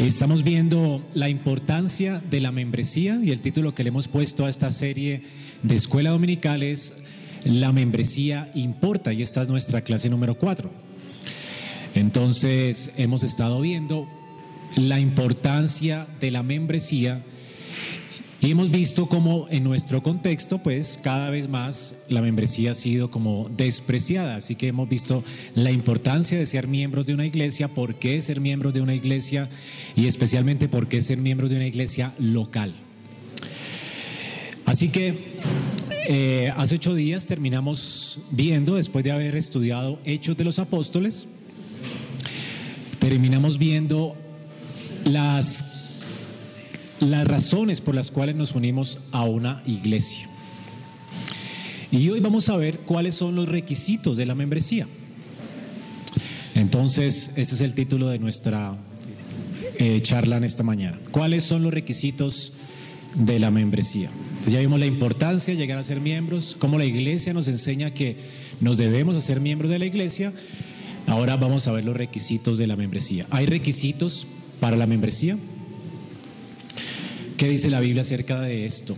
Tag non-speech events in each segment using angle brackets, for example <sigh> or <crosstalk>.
Estamos viendo la importancia de la membresía y el título que le hemos puesto a esta serie de escuela dominical es La membresía importa y esta es nuestra clase número 4. Entonces hemos estado viendo la importancia de la membresía y hemos visto cómo en nuestro contexto, pues cada vez más la membresía ha sido como despreciada. Así que hemos visto la importancia de ser miembros de una iglesia, por qué ser miembros de una iglesia y especialmente por qué ser miembros de una iglesia local. Así que eh, hace ocho días terminamos viendo, después de haber estudiado Hechos de los Apóstoles, terminamos viendo las las razones por las cuales nos unimos a una iglesia. Y hoy vamos a ver cuáles son los requisitos de la membresía. Entonces, ese es el título de nuestra eh, charla en esta mañana. ¿Cuáles son los requisitos de la membresía? ya vimos la importancia de llegar a ser miembros, cómo la iglesia nos enseña que nos debemos hacer miembros de la iglesia. Ahora vamos a ver los requisitos de la membresía. ¿Hay requisitos para la membresía? ¿Qué dice la Biblia acerca de esto?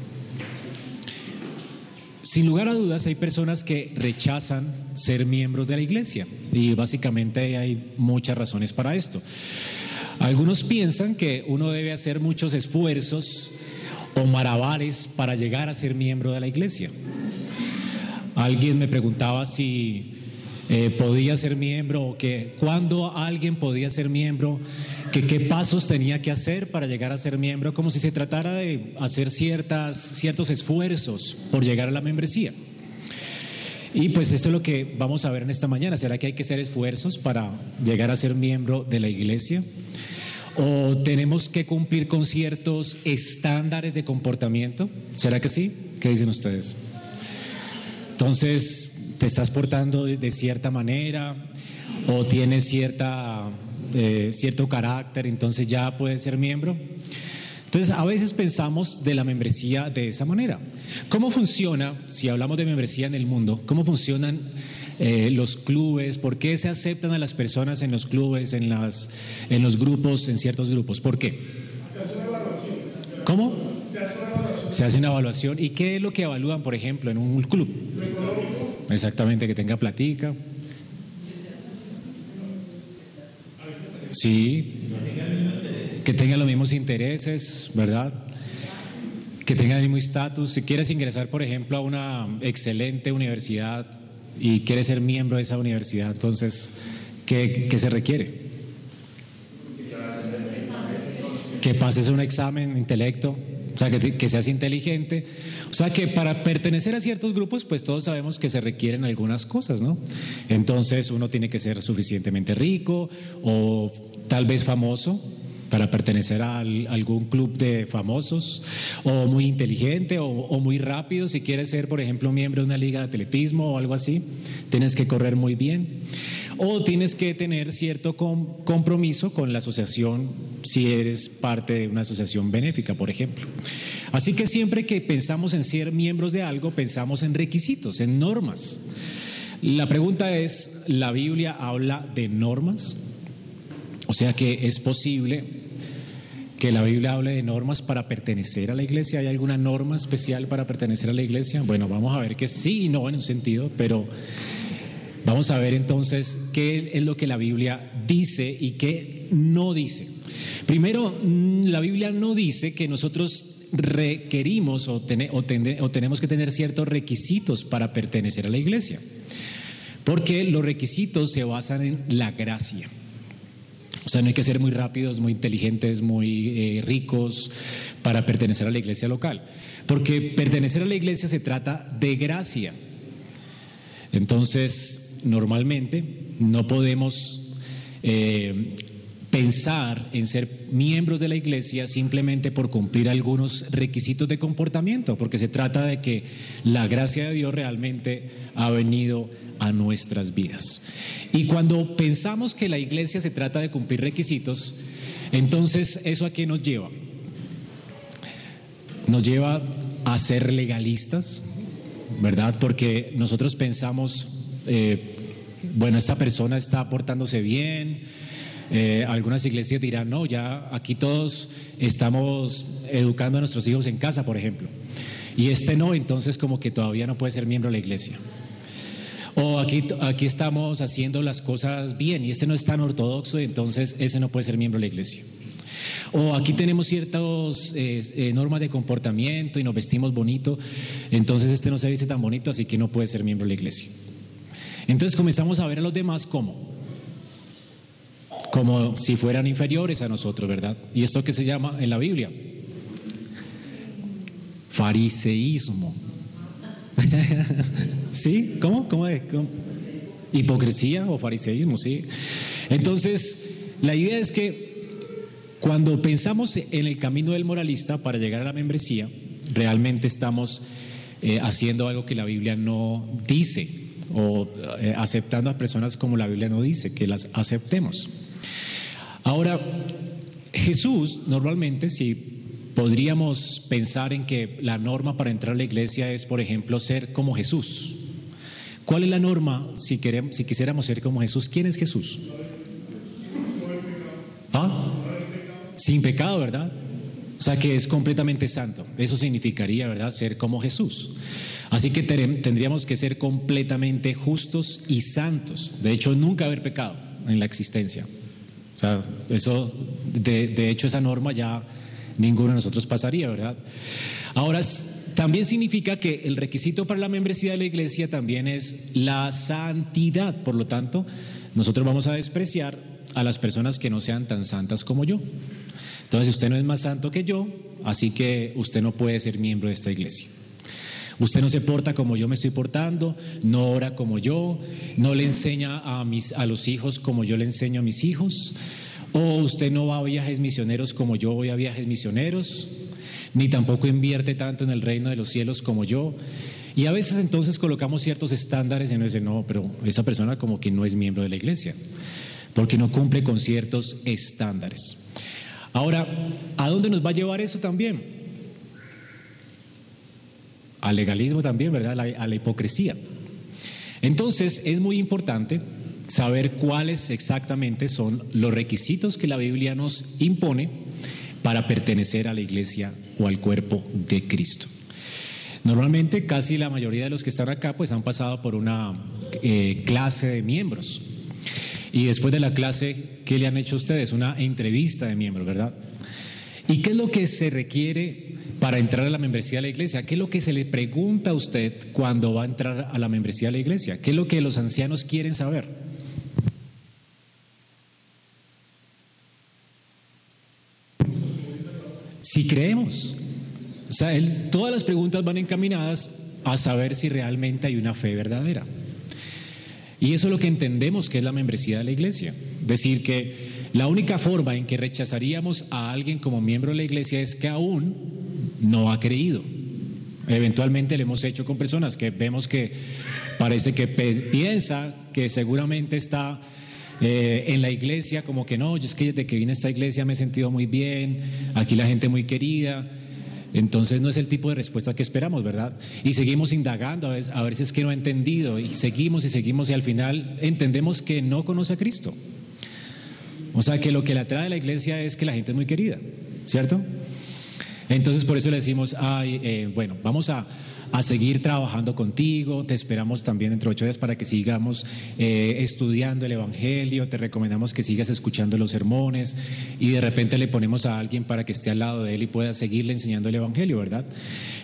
Sin lugar a dudas hay personas que rechazan ser miembros de la iglesia y básicamente hay muchas razones para esto. Algunos piensan que uno debe hacer muchos esfuerzos o marabares para llegar a ser miembro de la iglesia. Alguien me preguntaba si eh, podía ser miembro o que cuando alguien podía ser miembro que qué pasos tenía que hacer para llegar a ser miembro, como si se tratara de hacer ciertas, ciertos esfuerzos por llegar a la membresía. Y pues esto es lo que vamos a ver en esta mañana. ¿Será que hay que hacer esfuerzos para llegar a ser miembro de la iglesia? ¿O tenemos que cumplir con ciertos estándares de comportamiento? ¿Será que sí? ¿Qué dicen ustedes? Entonces, ¿te estás portando de, cierta manera? ¿O tienes cierta eh, cierto carácter, entonces ya puede ser miembro. Entonces, a veces pensamos de la membresía de esa manera. ¿Cómo funciona, si hablamos de membresía en el mundo, cómo funcionan eh, los clubes? ¿Por qué se aceptan a las personas en los clubes, en, las, en los grupos, en ciertos grupos? ¿Por qué? Se hace una evaluación. ¿Cómo? Se hace una evaluación. Se hace una evaluación. ¿Y qué es lo que evalúan, por ejemplo, en un club? Lo económico. Exactamente, que tenga platica. Sí, que tenga los mismos intereses, ¿verdad? Que tenga el mismo estatus. Si quieres ingresar, por ejemplo, a una excelente universidad y quieres ser miembro de esa universidad, entonces, ¿qué, qué se requiere? Que pases un examen, intelecto, sea, que, que, seas inteligente. O sea, que para pertenecer a ciertos grupos, pues todos sabemos que se requieren algunas cosas, ¿no? Entonces uno tiene que ser suficientemente rico o tal vez famoso para pertenecer a algún club de famosos, o muy inteligente, o, o, muy rápido, si quieres ser, por ejemplo, miembro de una liga de atletismo o algo así, tienes que correr muy bien, o tienes que tener cierto com compromiso con la asociación si eres parte de una asociación benéfica, por ejemplo. Así que siempre que pensamos en ser miembros de algo, pensamos en requisitos, en normas. La pregunta es, ¿la Biblia habla de normas? O sea que es posible que la Biblia hable de normas para pertenecer a la iglesia. ¿Hay alguna norma especial para pertenecer a la iglesia? Bueno, vamos a ver que sí y no en un sentido, pero vamos a ver entonces qué es lo que la Biblia dice y qué no dice. Primero, la Biblia no dice que nosotros requerimos o tenemos que tener ciertos requisitos para pertenecer a la iglesia, porque los requisitos se basan en la gracia. O sea, no hay que ser muy rápidos, muy inteligentes, muy eh, ricos para pertenecer a la iglesia local. Porque pertenecer a la iglesia se trata de gracia. Entonces, normalmente no podemos eh, pensar en ser miembros de la iglesia simplemente por cumplir algunos requisitos de comportamiento, porque se trata de que la gracia de Dios realmente ha venido a nuestras vidas. Y cuando pensamos que la iglesia se trata de cumplir requisitos, entonces ¿eso a qué nos lleva? Nos lleva a ser legalistas, ¿verdad? Porque nosotros pensamos, eh, bueno, esta persona está portándose bien, Eh, algunas iglesias dirán, no, ya aquí todos estamos educando a nuestros hijos en casa, por ejemplo. Y este no, entonces como que todavía no puede ser miembro de la iglesia. O aquí, aquí estamos haciendo las cosas bien y este no es tan ortodoxo, entonces ese no puede ser miembro de la iglesia. O aquí tenemos ciertas eh, normas de comportamiento y nos vestimos bonito, entonces este no se viste tan bonito, así que no puede ser miembro de la iglesia. Entonces comenzamos a ver a los demás como como si fueran inferiores a nosotros, ¿verdad? Y esto que se llama en la Biblia fariseísmo. <laughs> ¿Sí? ¿Cómo? ¿Cómo es? Hipocresía o fariseísmo, sí. Entonces, la idea es que cuando pensamos en el camino del moralista para llegar a la membresía, realmente estamos eh, haciendo algo que la Biblia no dice o eh, aceptando a personas como la Biblia no dice, que las aceptemos. Ahora, Jesús normalmente, si podríamos pensar en que la norma para entrar a la iglesia es, por ejemplo, ser como Jesús. ¿Cuál es la norma si, queremos, si quisiéramos ser como Jesús? ¿Quién es Jesús? ¿Ah? Sin pecado, ¿verdad? O sea que es completamente santo. Eso significaría, ¿verdad? Ser como Jesús. Así que tendríamos que ser completamente justos y santos. De hecho, nunca haber pecado en la existencia. O sea, eso, de, hecho, esa norma ya ninguno de nosotros pasaría, ¿verdad? Ahora, también significa que el requisito para la membresía de la iglesia también es la santidad. Por lo tanto, nosotros vamos a despreciar a las personas que no sean tan santas como yo. Entonces, usted no es más santo que yo, así que usted no puede ser miembro de esta iglesia. Usted no se porta como yo me estoy portando, no ora como yo, no le enseña a, mis, a los hijos como yo le enseño a mis hijos, o usted no va a viajes misioneros como yo voy a viajes misioneros, ni tampoco invierte tanto en el reino de los cielos como yo. Y a veces entonces colocamos ciertos estándares y uno dice, no, pero esa persona como que no es miembro de la iglesia, porque no cumple con ciertos estándares. Ahora, ¿a dónde nos va a llevar eso también? Al legalismo también, ¿verdad? A la, hipocresía. Entonces, es muy importante saber cuáles exactamente son los requisitos que la Biblia nos impone para pertenecer a la iglesia o al cuerpo de Cristo. Normalmente casi la mayoría de los que están acá pues han pasado por una eh, clase de miembros. Y después de la clase, ¿qué le han hecho ustedes? Una entrevista de miembros, ¿verdad? ¿Y qué es lo que se requiere para entrar a la membresía de la iglesia? ¿Qué es lo que se le pregunta a usted cuando va a entrar a la membresía de la iglesia? ¿Qué es lo que los ancianos quieren saber? Si creemos. O sea, todas las preguntas van encaminadas a saber si realmente hay una fe verdadera. Y eso es lo que entendemos que es la membresía de la iglesia. Decir que la única forma en que rechazaríamos a alguien como miembro de la iglesia es que aún no ha creído. Eventualmente lo hemos hecho con personas que vemos que parece que piensa que seguramente está eh, en la iglesia, como que no, yo es que desde que vine a esta iglesia me he sentido muy bien, aquí la gente muy querida. Entonces no es el tipo de respuesta que esperamos, ¿verdad? Y seguimos indagando, a veces, a ver si es que no ha entendido, y seguimos y seguimos y al final entendemos que no conoce a Cristo. O sea que lo que le atrae a la iglesia es que la gente es muy querida, ¿cierto? Entonces por eso le decimos, ay, eh, bueno, vamos a, a seguir trabajando contigo. Te esperamos también dentro de ocho días para que sigamos eh, estudiando el Evangelio. Te recomendamos que sigas escuchando los sermones y de repente le ponemos a alguien para que esté al lado de él y pueda seguirle enseñando el Evangelio, ¿verdad?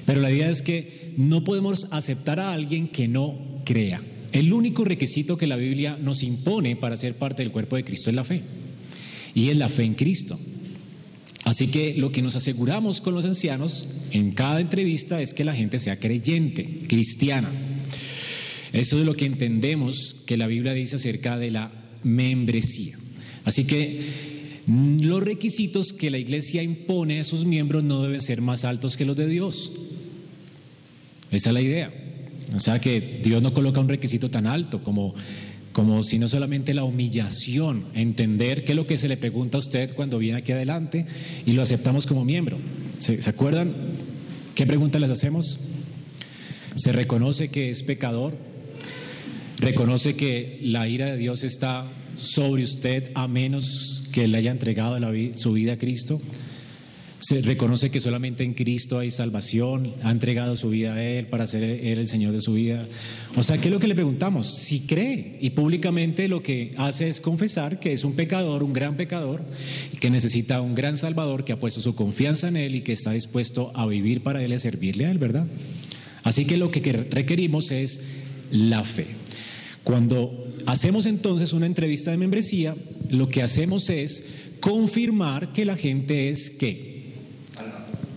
Pero la idea es que no podemos aceptar a alguien que no crea. El único requisito que la Biblia nos impone para ser parte del cuerpo de Cristo es la fe. Y es la fe en Cristo. Así que lo que nos aseguramos con los ancianos en cada entrevista es que la gente sea creyente, cristiana. Eso es lo que entendemos que la Biblia dice acerca de la membresía. Así que mm, los requisitos que la iglesia impone a sus miembros no deben ser más altos que los de Dios. Esa es la idea. O sea que Dios no coloca un requisito tan alto como como si no solamente la humillación, entender qué es lo que se le pregunta a usted cuando viene aquí adelante y lo aceptamos como miembro. ¿Se, acuerdan? ¿Qué pregunta les hacemos? ¿Se reconoce que es pecador? ¿Reconoce que la ira de Dios está sobre usted a menos que le haya entregado su vida a Cristo? Se reconoce que solamente en Cristo hay salvación, ha entregado su vida a Él para ser Él el Señor de su vida. O sea, ¿qué es lo que le preguntamos? Si cree y públicamente lo que hace es confesar que es un pecador, un gran pecador, que necesita un gran Salvador que ha puesto su confianza en Él y que está dispuesto a vivir para Él y servirle a Él, ¿verdad? Así que lo que que requerimos es la fe. Cuando hacemos entonces una entrevista de membresía, lo que hacemos es confirmar que la gente es qué?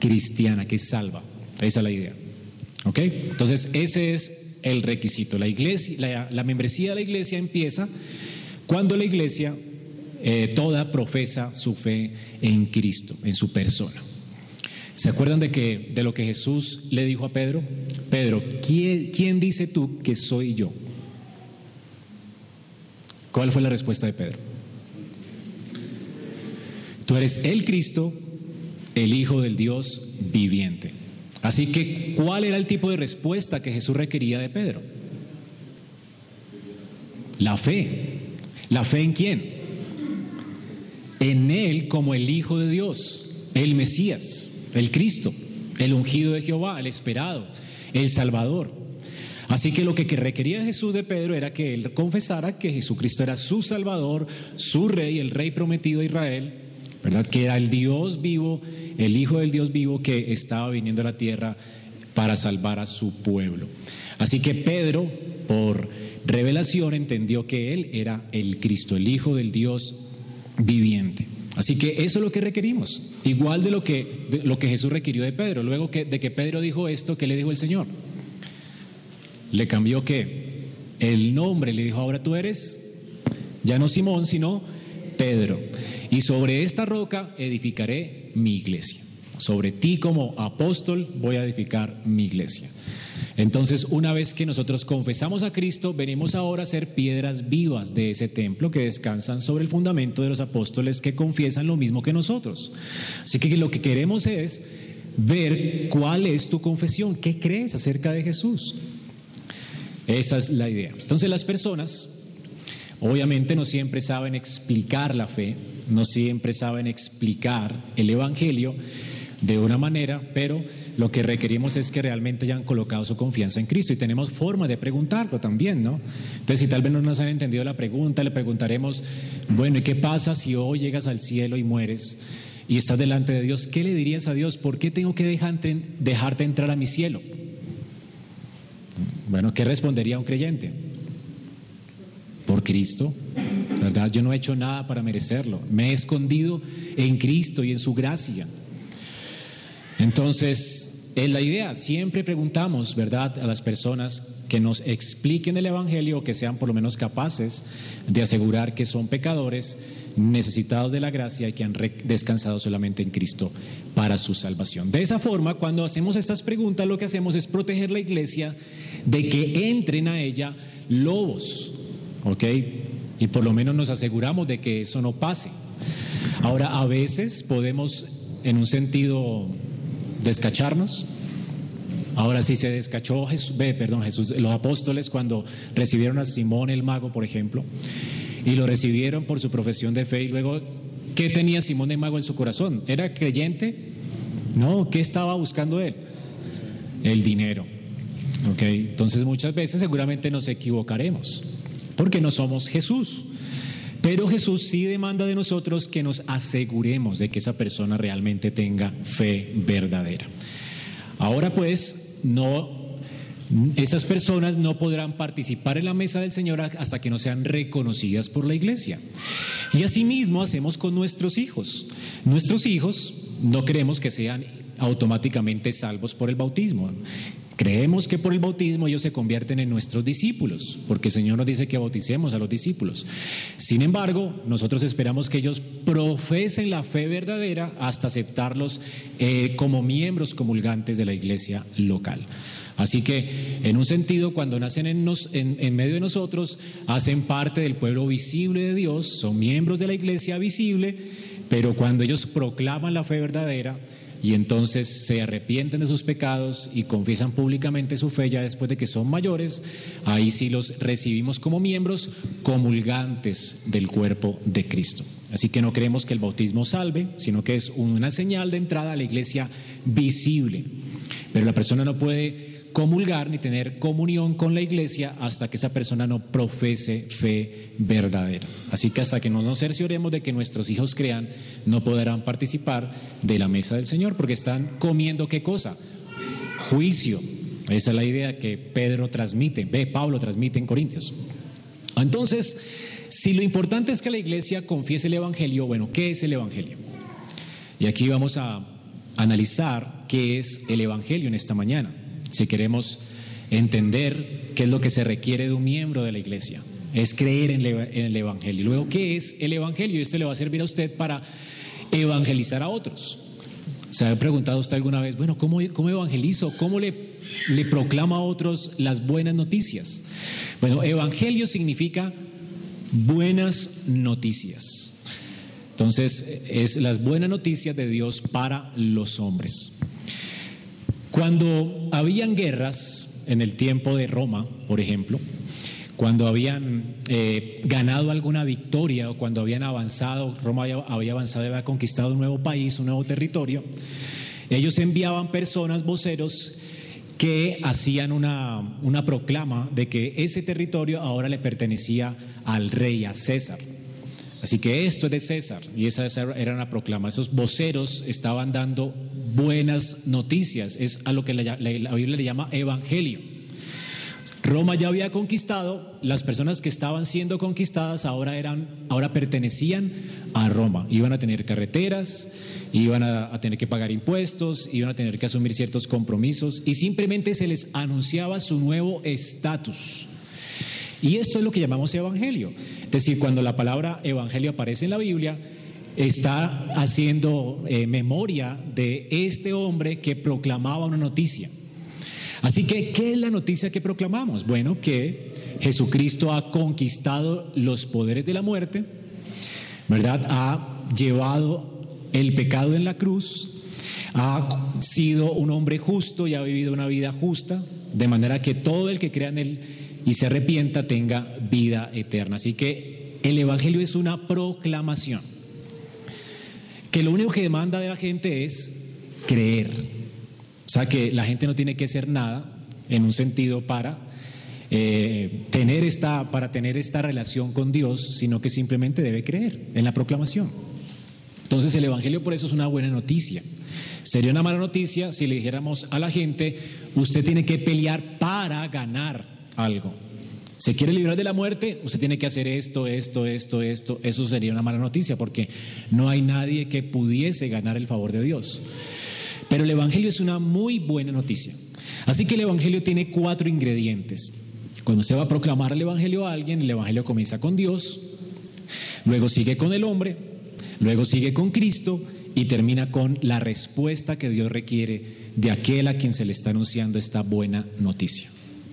Cristiana, que salva. Esa es la idea. ¿Ok? Entonces, ese es el requisito. La, iglesia, la, membresía de la iglesia empieza cuando la iglesia eh, toda profesa su fe en Cristo, en su persona. ¿Se acuerdan de, que, de lo que Jesús le dijo a Pedro? Pedro, ¿quién, ¿quién dice tú que soy yo? ¿Cuál fue la respuesta de Pedro? Tú eres el Cristo, el Hijo del Dios viviente. Así que, ¿cuál era el tipo de respuesta que Jesús requería de Pedro? La fe. ¿La fe en quién? En Él como el Hijo de Dios, el Mesías, el Cristo, el ungido de Jehová, el esperado, el Salvador. Así que lo que requería Jesús de Pedro era que él confesara que Jesucristo era su Salvador, su Rey, el Rey prometido de Israel, ¿verdad? Que era el Dios vivo, el Hijo del Dios vivo que estaba viniendo a la tierra para salvar a su pueblo. Así que Pedro, por revelación, entendió que él era el Cristo, el Hijo del Dios viviente. Así que eso es lo que requerimos, igual de lo que, lo que Jesús requirió de Pedro. Luego que, de que Pedro dijo esto, ¿qué le dijo el Señor? Le cambió que el nombre, le dijo, ahora tú eres ya no Simón, sino Pedro. Y sobre esta roca edificaré mi iglesia. Sobre ti como apóstol voy a edificar mi iglesia. Entonces, una vez que nosotros confesamos a Cristo, venimos ahora a ser piedras vivas de ese templo que descansan sobre el fundamento de los apóstoles que confiesan lo mismo que nosotros. Así que lo que queremos es ver cuál es tu confesión, qué crees acerca de Jesús. Esa es la idea. Entonces las personas obviamente no siempre saben explicar la fe, no siempre saben explicar el Evangelio de una manera, pero lo que requerimos es que realmente hayan colocado su confianza en Cristo y tenemos forma de preguntarlo también, ¿no? Entonces, si tal vez no nos han entendido la pregunta, le preguntaremos, bueno, ¿y qué pasa si hoy llegas al cielo y mueres y estás delante de Dios? ¿Qué le dirías a Dios? ¿Por qué tengo que dejarte, entrar a mi cielo? Bueno, ¿qué respondería un creyente? Por Cristo, ¿verdad? Yo no he hecho nada para merecerlo. Me he escondido en Cristo y en su gracia. Entonces, es la idea. Siempre preguntamos, ¿verdad?, a las personas que nos expliquen el Evangelio, que sean por lo menos capaces de asegurar que son pecadores, necesitados de la gracia y que han descansado solamente en Cristo para su salvación. De esa forma, cuando hacemos estas preguntas, lo que hacemos es proteger la iglesia de que entren a ella lobos, ¿ok? Y por lo menos nos aseguramos de que eso no pase. Ahora, a veces podemos, en un sentido, descacharnos. Ahora sí se descachó Jesús, perdón, Jesús, los apóstoles cuando recibieron a Simón el mago, por ejemplo, y lo recibieron por su profesión de fe y luego, ¿qué tenía Simón el mago en su corazón? ¿Era creyente? No, ¿qué estaba buscando él? El dinero. ¿Ok? Entonces muchas veces seguramente nos equivocaremos porque no somos Jesús. Pero Jesús sí demanda de nosotros que nos aseguremos de que esa persona realmente tenga fe verdadera. Ahora pues, no esas personas no podrán participar en la mesa del Señor hasta que no sean reconocidas por la iglesia. Y asimismo hacemos con nuestros hijos. Nuestros hijos no queremos que sean automáticamente salvos por el bautismo. Creemos que por el bautismo ellos se convierten en nuestros discípulos, porque el Señor nos dice que bauticemos a los discípulos. Sin embargo, nosotros esperamos que ellos profesen la fe verdadera hasta aceptarlos eh, como miembros comulgantes de la iglesia local. Así que, en un sentido, cuando nacen en, medio de nosotros, hacen parte del pueblo visible de Dios, son miembros de la iglesia visible, pero cuando ellos proclaman la fe verdadera, y entonces se arrepienten de sus pecados y confiesan públicamente su fe ya después de que son mayores, ahí sí los recibimos como miembros comulgantes del cuerpo de Cristo. Así que no creemos que el bautismo salve, sino que es una señal de entrada a la iglesia visible. Pero la persona no puede comulgar ni tener comunión con la iglesia hasta que esa persona no profese fe verdadera. Así que hasta que no nos cercioremos de que nuestros hijos crean, no podrán participar de la mesa del Señor porque están comiendo qué cosa? Juicio. Esa es la idea que Pedro transmite, ve, Pablo transmite en Corintios. Entonces, si lo importante es que la iglesia confiese el Evangelio, bueno, ¿qué es el Evangelio? Y aquí vamos a analizar qué es el Evangelio en esta mañana si queremos entender qué es lo que se requiere de un miembro de la iglesia. Es creer en, el Evangelio. Luego, ¿qué es el Evangelio? Y esto le va a servir a usted para evangelizar a otros. ¿Se ha preguntado usted alguna vez, bueno, ¿cómo, cómo evangelizo? ¿Cómo le, le proclamo a otros las buenas noticias? Bueno, evangelio significa buenas noticias. Entonces, es las buenas noticias de Dios para los hombres. Cuando habían guerras en el tiempo de Roma, por ejemplo, cuando habían eh, ganado alguna victoria o cuando habían avanzado, Roma había, había avanzado y había conquistado un nuevo país, un nuevo territorio, ellos enviaban personas, voceros, que hacían una, una proclama de que ese territorio ahora le pertenecía al rey, a César. Así que esto es de César y esa era una proclama. Esos voceros estaban dando buenas noticias, es a lo que la, Biblia le llama evangelio. Roma ya había conquistado, las personas que estaban siendo conquistadas ahora eran, ahora pertenecían a Roma. Iban a tener carreteras, iban a, tener que pagar impuestos, iban a tener que asumir ciertos compromisos y simplemente se les anunciaba su nuevo estatus. Y esto es lo que llamamos evangelio. Es decir, cuando la palabra evangelio aparece en la Biblia, está haciendo eh, memoria de este hombre que proclamaba una noticia. Así que, ¿qué es la noticia que proclamamos? Bueno, que Jesucristo ha conquistado los poderes de la muerte, ¿verdad? Ha llevado el pecado en la cruz, ha sido un hombre justo y ha vivido una vida justa, de manera que todo el que crea en él y se arrepienta tenga vida eterna. Así que el Evangelio es una proclamación, que lo único que demanda de la gente es creer. O sea que la gente no tiene que hacer nada en un sentido para eh, tener esta, para tener esta relación con Dios, sino que simplemente debe creer en la proclamación. Entonces el Evangelio por eso es una buena noticia. Sería una mala noticia si le dijéramos a la gente, usted tiene que pelear para ganar algo. ¿Se quiere librar de la muerte? Usted tiene que hacer esto, esto, esto, esto. Eso sería una mala noticia porque no hay nadie que pudiese ganar el favor de Dios. Pero el Evangelio es una muy buena noticia. Así que el Evangelio tiene cuatro ingredientes. Cuando se va a proclamar el Evangelio a alguien, el Evangelio comienza con Dios, luego sigue con el hombre, luego sigue con Cristo y termina con la respuesta que Dios requiere de aquel a quien se le está anunciando esta buena noticia.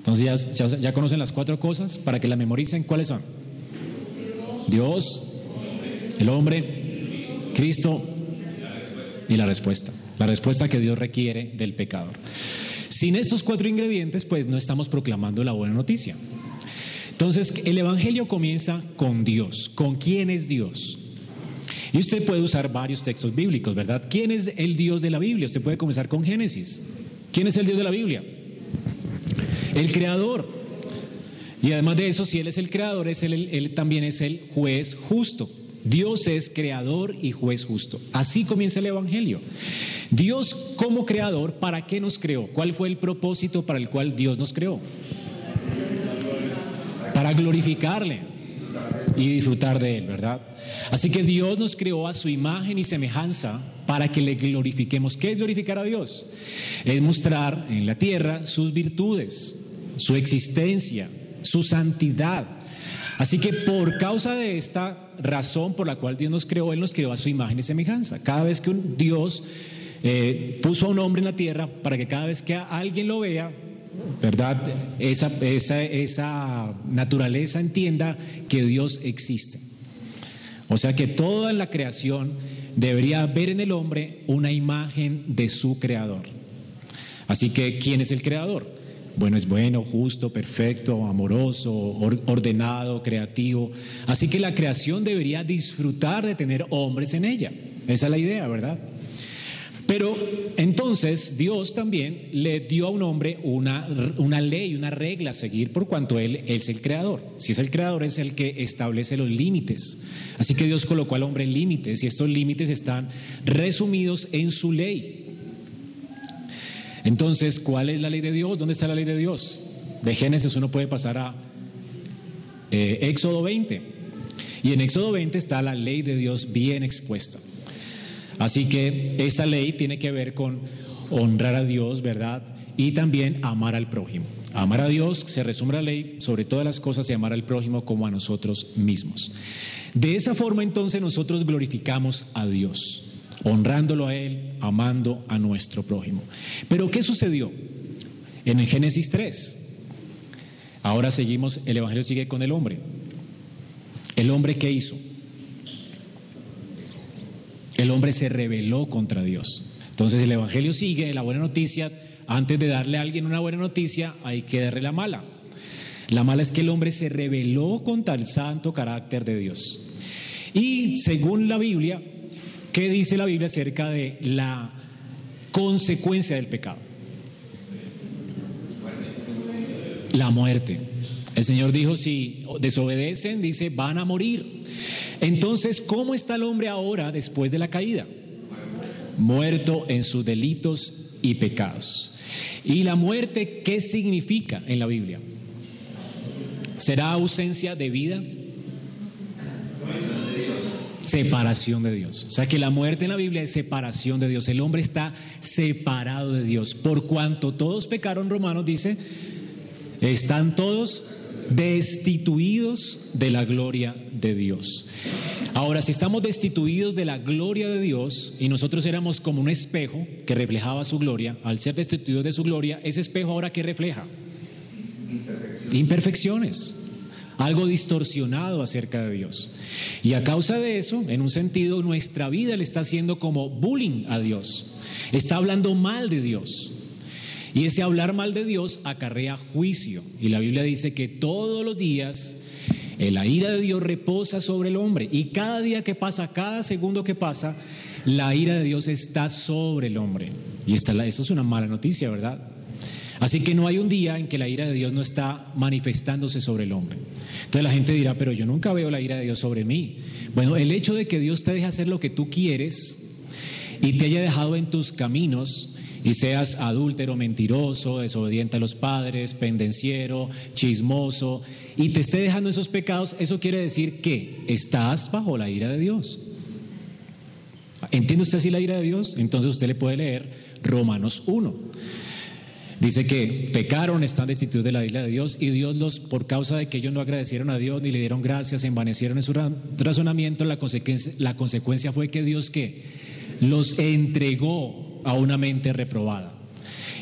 Entonces ya, conocen las cuatro cosas para que la memoricen. ¿Cuáles son? Dios, el hombre, Cristo y la respuesta. La respuesta que Dios requiere del pecador. Sin estos cuatro ingredientes, pues no estamos proclamando la buena noticia. Entonces, el Evangelio comienza con Dios. ¿Con quién es Dios? Y usted puede usar varios textos bíblicos, ¿verdad? ¿Quién es el Dios de la Biblia? Usted puede comenzar con Génesis. ¿Quién es el Dios de la Biblia? El creador. Y además de eso, si Él es el creador, es él, también es el juez justo. Dios es creador y juez justo. Así comienza el Evangelio. Dios como creador, ¿para qué nos creó? ¿Cuál fue el propósito para el cual Dios nos creó? Para glorificarle y disfrutar de Él, ¿verdad? Así que Dios nos creó a su imagen y semejanza para que le glorifiquemos. ¿Qué es glorificar a Dios? Es mostrar en la tierra sus virtudes, su existencia, su santidad. Así que por causa de esta razón por la cual Dios nos creó, Él nos creó a su imagen y semejanza. Cada vez que un Dios eh, puso a un hombre en la tierra para que cada vez que alguien lo vea, ¿verdad? Esa, esa, esa naturaleza entienda que Dios existe. O sea que toda la creación debería ver en el hombre una imagen de su creador. Así que, ¿quién es el creador? Bueno, es bueno, justo, perfecto, amoroso, ordenado, creativo. Así que la creación debería disfrutar de tener hombres en ella. Esa es la idea, ¿verdad? Pero entonces Dios también le dio a un hombre una, una, ley, una regla a seguir por cuanto él, es el creador. Si es el creador es el que establece los límites. Así que Dios colocó al hombre límites y estos límites están resumidos en su ley. Entonces, ¿cuál es la ley de Dios? ¿Dónde está la ley de Dios? De Génesis uno puede pasar a eh, Éxodo 20. Y en Éxodo 20 está la ley de Dios bien expuesta. Así que esa ley tiene que ver con honrar a Dios, ¿verdad? Y también amar al prójimo. Amar a Dios se resume la ley sobre todas las cosas y amar al prójimo como a nosotros mismos. De esa forma entonces nosotros glorificamos a Dios honrándolo a Él, amando a nuestro prójimo. Pero ¿qué sucedió? En el Génesis 3, ahora seguimos, el Evangelio sigue con el hombre. ¿El hombre qué hizo? El hombre se rebeló contra Dios. Entonces el Evangelio sigue, la buena noticia, antes de darle a alguien una buena noticia, hay que darle la mala. La mala es que el hombre se rebeló contra el santo carácter de Dios. Y según la Biblia, ¿Qué dice la Biblia acerca de la consecuencia del pecado? La muerte. El Señor dijo, si desobedecen, dice, van a morir. Entonces, ¿cómo está el hombre ahora después de la caída? Muerto en sus delitos y pecados. ¿Y la muerte qué significa en la Biblia? ¿Será ausencia de vida? Separación de Dios. O sea que la muerte en la Biblia es separación de Dios. El hombre está separado de Dios. Por cuanto todos pecaron, Romanos dice, están todos destituidos de la gloria de Dios. Ahora, si estamos destituidos de la gloria de Dios y nosotros éramos como un espejo que reflejaba su gloria, al ser destituidos de su gloria, ese espejo ahora que refleja? Imperfecciones algo distorsionado acerca de Dios. Y a causa de eso, en un sentido, nuestra vida le está haciendo como bullying a Dios. Está hablando mal de Dios. Y ese hablar mal de Dios acarrea juicio. Y la Biblia dice que todos los días la ira de Dios reposa sobre el hombre. Y cada día que pasa, cada segundo que pasa, la ira de Dios está sobre el hombre. Y esta, eso es una mala noticia, ¿verdad? Así que no hay un día en que la ira de Dios no está manifestándose sobre el hombre. Entonces la gente dirá, pero yo nunca veo la ira de Dios sobre mí. Bueno, el hecho de que Dios te deje hacer lo que tú quieres y te haya dejado en tus caminos y seas adúltero, mentiroso, desobediente a los padres, pendenciero, chismoso, y te esté dejando esos pecados, eso quiere decir que estás bajo la ira de Dios. ¿Entiende usted así la ira de Dios? Entonces usted le puede leer Romanos 1. Dice que pecaron, están destituidos de la isla de Dios y Dios los, por causa de que ellos no agradecieron a Dios ni le dieron gracias, envanecieron en su razonamiento, la consecuencia, la consecuencia fue que Dios que los entregó a una mente reprobada.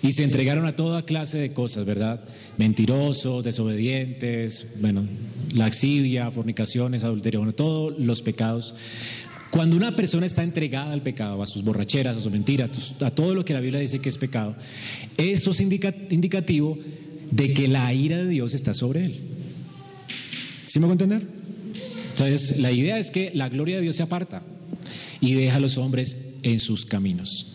Y se entregaron a toda clase de cosas, ¿verdad? Mentirosos, desobedientes, bueno, laxivia, fornicaciones, adulterio, bueno, todos los pecados cuando una persona está entregada al pecado, a sus borracheras, a sus mentiras, a todo lo que la Biblia dice que es pecado, eso es indicativo de que la ira de Dios está sobre él. ¿Sí me voy entender? Entonces, la idea es que la gloria de Dios se aparta y deja a los hombres en sus caminos.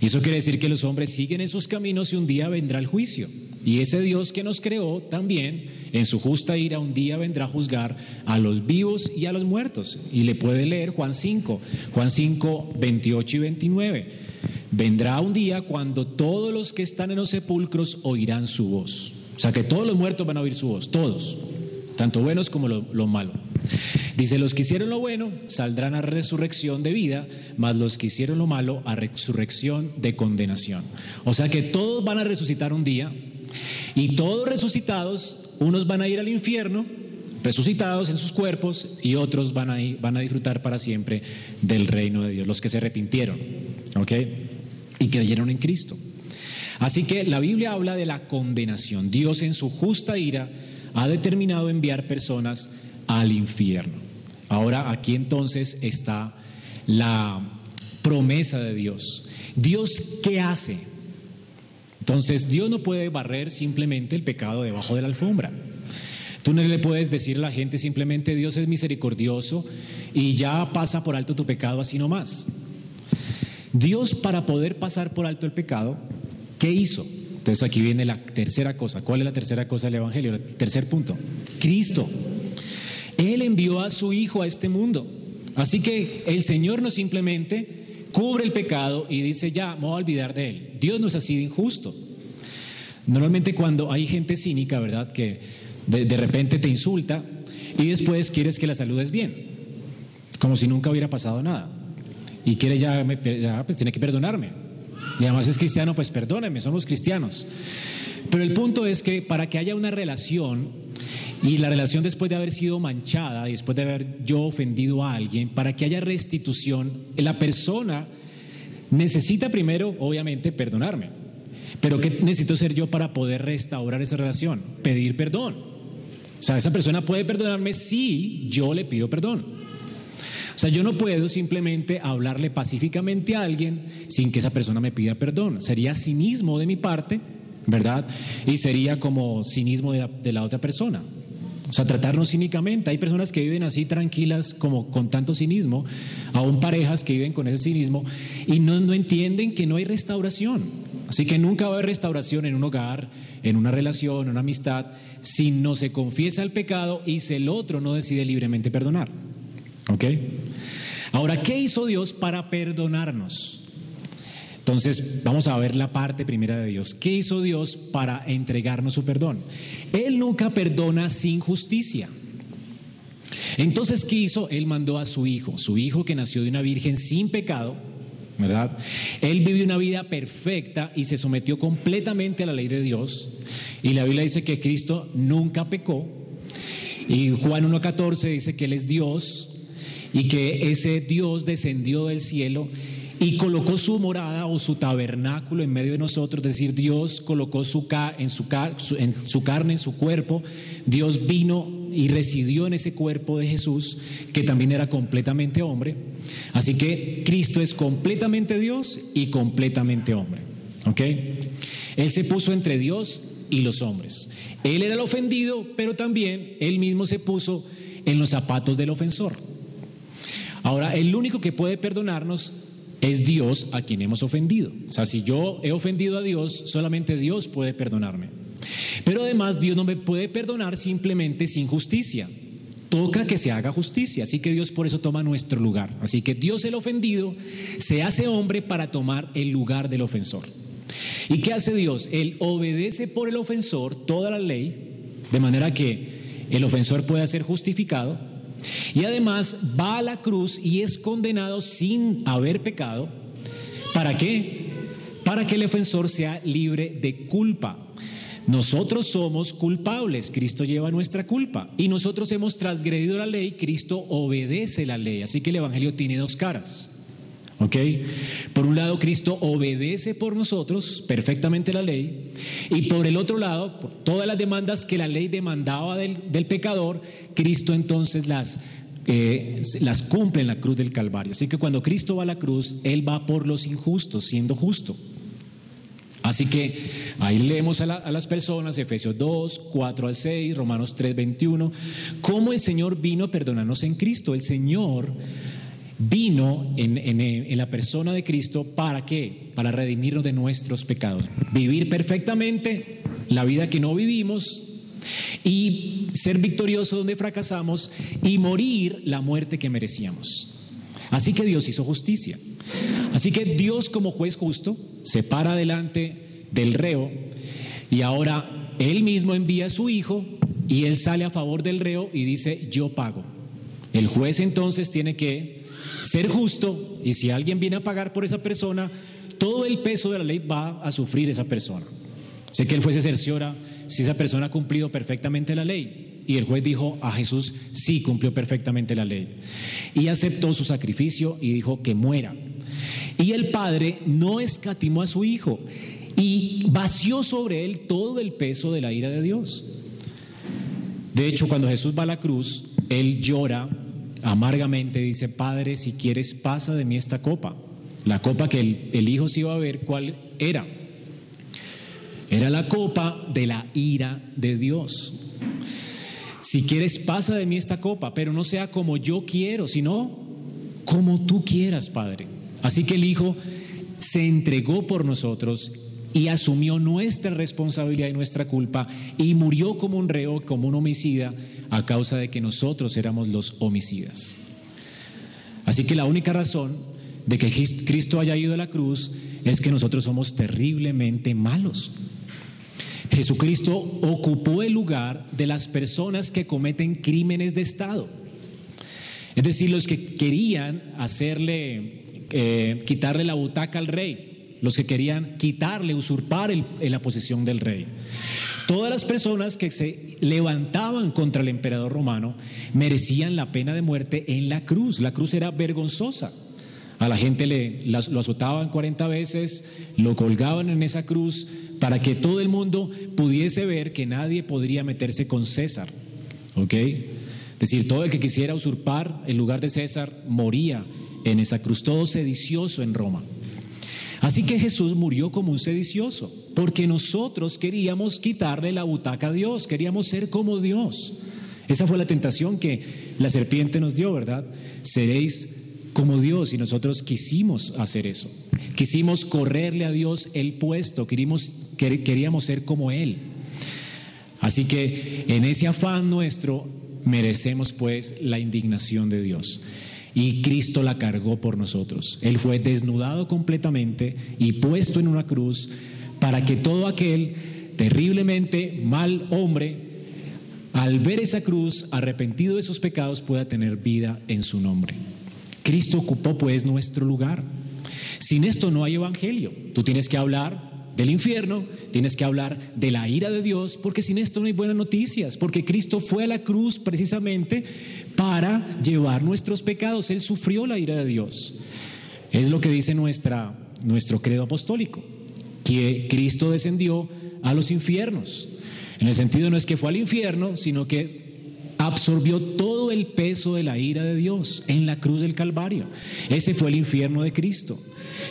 Y eso quiere decir que los hombres siguen en sus caminos y un día vendrá el juicio. Y ese Dios que nos creó también, en su justa ira, un día vendrá a juzgar a los vivos y a los muertos. Y le puede leer Juan 5, Juan 5, 28 y 29. Vendrá un día cuando todos los que están en los sepulcros oirán su voz. O sea que todos los muertos van a oír su voz, todos, tanto buenos como lo, lo malo. Dice, los que hicieron lo bueno saldrán a resurrección de vida, mas los que hicieron lo malo a resurrección de condenación. O sea que todos van a resucitar un día, y todos resucitados, unos van a ir al infierno, resucitados en sus cuerpos, y otros van a, van a disfrutar para siempre del reino de Dios, los que se arrepintieron, ¿ok? Y creyeron en Cristo. Así que la Biblia habla de la condenación. Dios en su justa ira ha determinado enviar personas al infierno. Ahora aquí entonces está la promesa de Dios. Dios, ¿qué hace? Entonces, Dios no puede barrer simplemente el pecado debajo de la alfombra. Tú no le puedes decir a la gente simplemente Dios es misericordioso y ya pasa por alto tu pecado así nomás. Dios para poder pasar por alto el pecado, ¿qué hizo? Entonces aquí viene la tercera cosa. ¿Cuál es la tercera cosa del Evangelio? El tercer punto. Cristo. Él envió a su Hijo a este mundo. Así que el Señor no simplemente cubre el pecado y dice, ya, me voy a olvidar de Él. Dios no es así de injusto. Normalmente cuando hay gente cínica, ¿verdad? Que de, repente te insulta y después quieres que la saludes bien, como si nunca hubiera pasado nada. Y quiere ya, me- ya pues tiene que perdonarme. Y además es cristiano, pues perdóneme, somos cristianos. Pero el punto es que para que haya una relación, y la relación después de haber sido manchada, después de haber yo ofendido a alguien, para que haya restitución, la persona necesita primero, obviamente, perdonarme. Pero ¿qué necesito ser yo para poder restaurar esa relación? Pedir perdón. O sea, esa persona puede perdonarme si yo le pido perdón. O sea, yo no puedo simplemente hablarle pacíficamente a alguien sin que esa persona me pida perdón. Sería cinismo de mi parte, ¿verdad? Y sería como cinismo de la, otra persona. O sea, tratarnos cínicamente. Hay personas que viven así tranquilas, como con tanto cinismo, aún parejas que viven con ese cinismo y no, no entienden que no hay restauración. Así que nunca va a haber restauración en un hogar, en una relación, en una amistad, si no se confiesa el pecado y si el otro no decide libremente perdonar. ¿Ok? Ahora, ¿qué hizo Dios para perdonarnos? Entonces, vamos a ver la parte primera de Dios. ¿Qué hizo Dios para entregarnos su perdón? Él nunca perdona sin justicia. Entonces, ¿qué hizo? Él mandó a su hijo, su hijo que nació de una virgen sin pecado, ¿verdad? Él vivió una vida perfecta y se sometió completamente a la ley de Dios. Y la Biblia dice que Cristo nunca pecó. Y Juan 1.14 dice que Él es Dios y que ese Dios descendió del cielo y colocó su morada o su tabernáculo en medio de nosotros, es decir, Dios colocó su en, su- en su carne, en su cuerpo, Dios vino y residió en ese cuerpo de Jesús, que también era completamente hombre. Así que Cristo es completamente Dios y completamente hombre. ¿Ok? Él se puso entre Dios y los hombres. Él era el ofendido, pero también él mismo se puso en los zapatos del ofensor. Ahora, el único que puede perdonarnos es Dios a quien hemos ofendido. O sea, si yo he ofendido a Dios, solamente Dios puede perdonarme. Pero además, Dios no me puede perdonar simplemente sin justicia. Toca que se haga justicia. Así que Dios por eso toma nuestro lugar. Así que Dios el ofendido se hace hombre para tomar el lugar del ofensor. ¿Y qué hace Dios? Él obedece por el ofensor toda la ley, de manera que el ofensor pueda ser justificado, y además va a la cruz y es condenado sin haber pecado. ¿Para qué? Para que el ofensor sea libre de culpa. Nosotros somos culpables, Cristo lleva nuestra culpa y nosotros hemos transgredido la ley, Cristo obedece la ley. Así que el Evangelio tiene dos caras. ¿Ok? Por un lado, Cristo obedece por nosotros perfectamente la ley, y por el otro lado, por todas las demandas que la ley demandaba del, del pecador, Cristo entonces las, eh, las cumple en la cruz del Calvario. Así que cuando Cristo va a la cruz, Él va por los injustos, siendo justo. Así que ahí leemos a, la- a las personas, Efesios 2, 4 al 6, Romanos 3, 21, cómo el Señor vino perdonarnos en Cristo. El Señor vino en, en- la persona de Cristo para qué? Para redimirnos de nuestros pecados. Vivir perfectamente la vida que no vivimos y ser victorioso donde fracasamos y morir la muerte que merecíamos. Así que Dios hizo justicia. Así que Dios como juez justo se para delante del reo y ahora él mismo envía a su hijo y él sale a favor del reo y dice yo pago. El juez entonces tiene que ser justo y si alguien viene a pagar por esa persona, todo el peso de la ley va a sufrir esa persona. Sé que el juez se cerciora si esa persona ha cumplido perfectamente la ley. Y el juez dijo a Jesús, sí, cumplió perfectamente la ley. Y aceptó su sacrificio y dijo que muera. Y el padre no escatimó a su hijo y vació sobre él todo el peso de la ira de Dios. De hecho, cuando Jesús va a la cruz, él llora amargamente, dice, Padre, si quieres, pasa de mí esta copa. La copa que el, el Hijo se iba a ver, ¿cuál era? Era la copa de la ira de Dios. Si quieres, pasa de mí esta copa, pero no sea como yo quiero, sino como tú quieras, Padre. Así que el Hijo se entregó por nosotros y asumió nuestra responsabilidad y nuestra culpa y murió como un reo, como un homicida, a causa de que nosotros éramos los homicidas. Así que la única razón de que Cristo haya ido a la cruz es que nosotros somos terriblemente malos. Jesucristo ocupó el lugar de las personas que cometen crímenes de Estado. Es decir, los que querían hacerle, eh, quitarle la butaca al rey, los que querían quitarle, usurpar en la posición del rey. Todas las personas que se levantaban contra el emperador romano merecían la pena de muerte en la cruz. La cruz era vergonzosa. A la gente le, lo azotaban 40 veces, lo colgaban en esa cruz para que todo el mundo pudiese ver que nadie podría meterse con César. ¿Ok? Es decir, todo el que quisiera usurpar el lugar de César moría en esa cruz, todo sedicioso en Roma. Así que Jesús murió como un sedicioso, porque nosotros queríamos quitarle la butaca a Dios, queríamos ser como Dios. Esa fue la tentación que la serpiente nos dio, ¿verdad? Seréis como Dios y nosotros quisimos hacer eso. Quisimos correrle a Dios el puesto, queríamos, queríamos ser como Él. Así que en ese afán nuestro merecemos pues la indignación de Dios. Y Cristo la cargó por nosotros. Él fue desnudado completamente y puesto en una cruz para que todo aquel terriblemente mal hombre, al ver esa cruz, arrepentido de sus pecados, pueda tener vida en su nombre. Cristo ocupó pues nuestro lugar. Sin esto no hay evangelio. Tú tienes que hablar del infierno, tienes que hablar de la ira de Dios, porque sin esto no hay buenas noticias, porque Cristo fue a la cruz precisamente para llevar nuestros pecados. Él sufrió la ira de Dios. Es lo que dice nuestra, nuestro credo apostólico, que Cristo descendió a los infiernos. En el sentido no es que fue al infierno, sino que absorbió todo el peso de la ira de Dios en la cruz del Calvario. Ese fue el infierno de Cristo.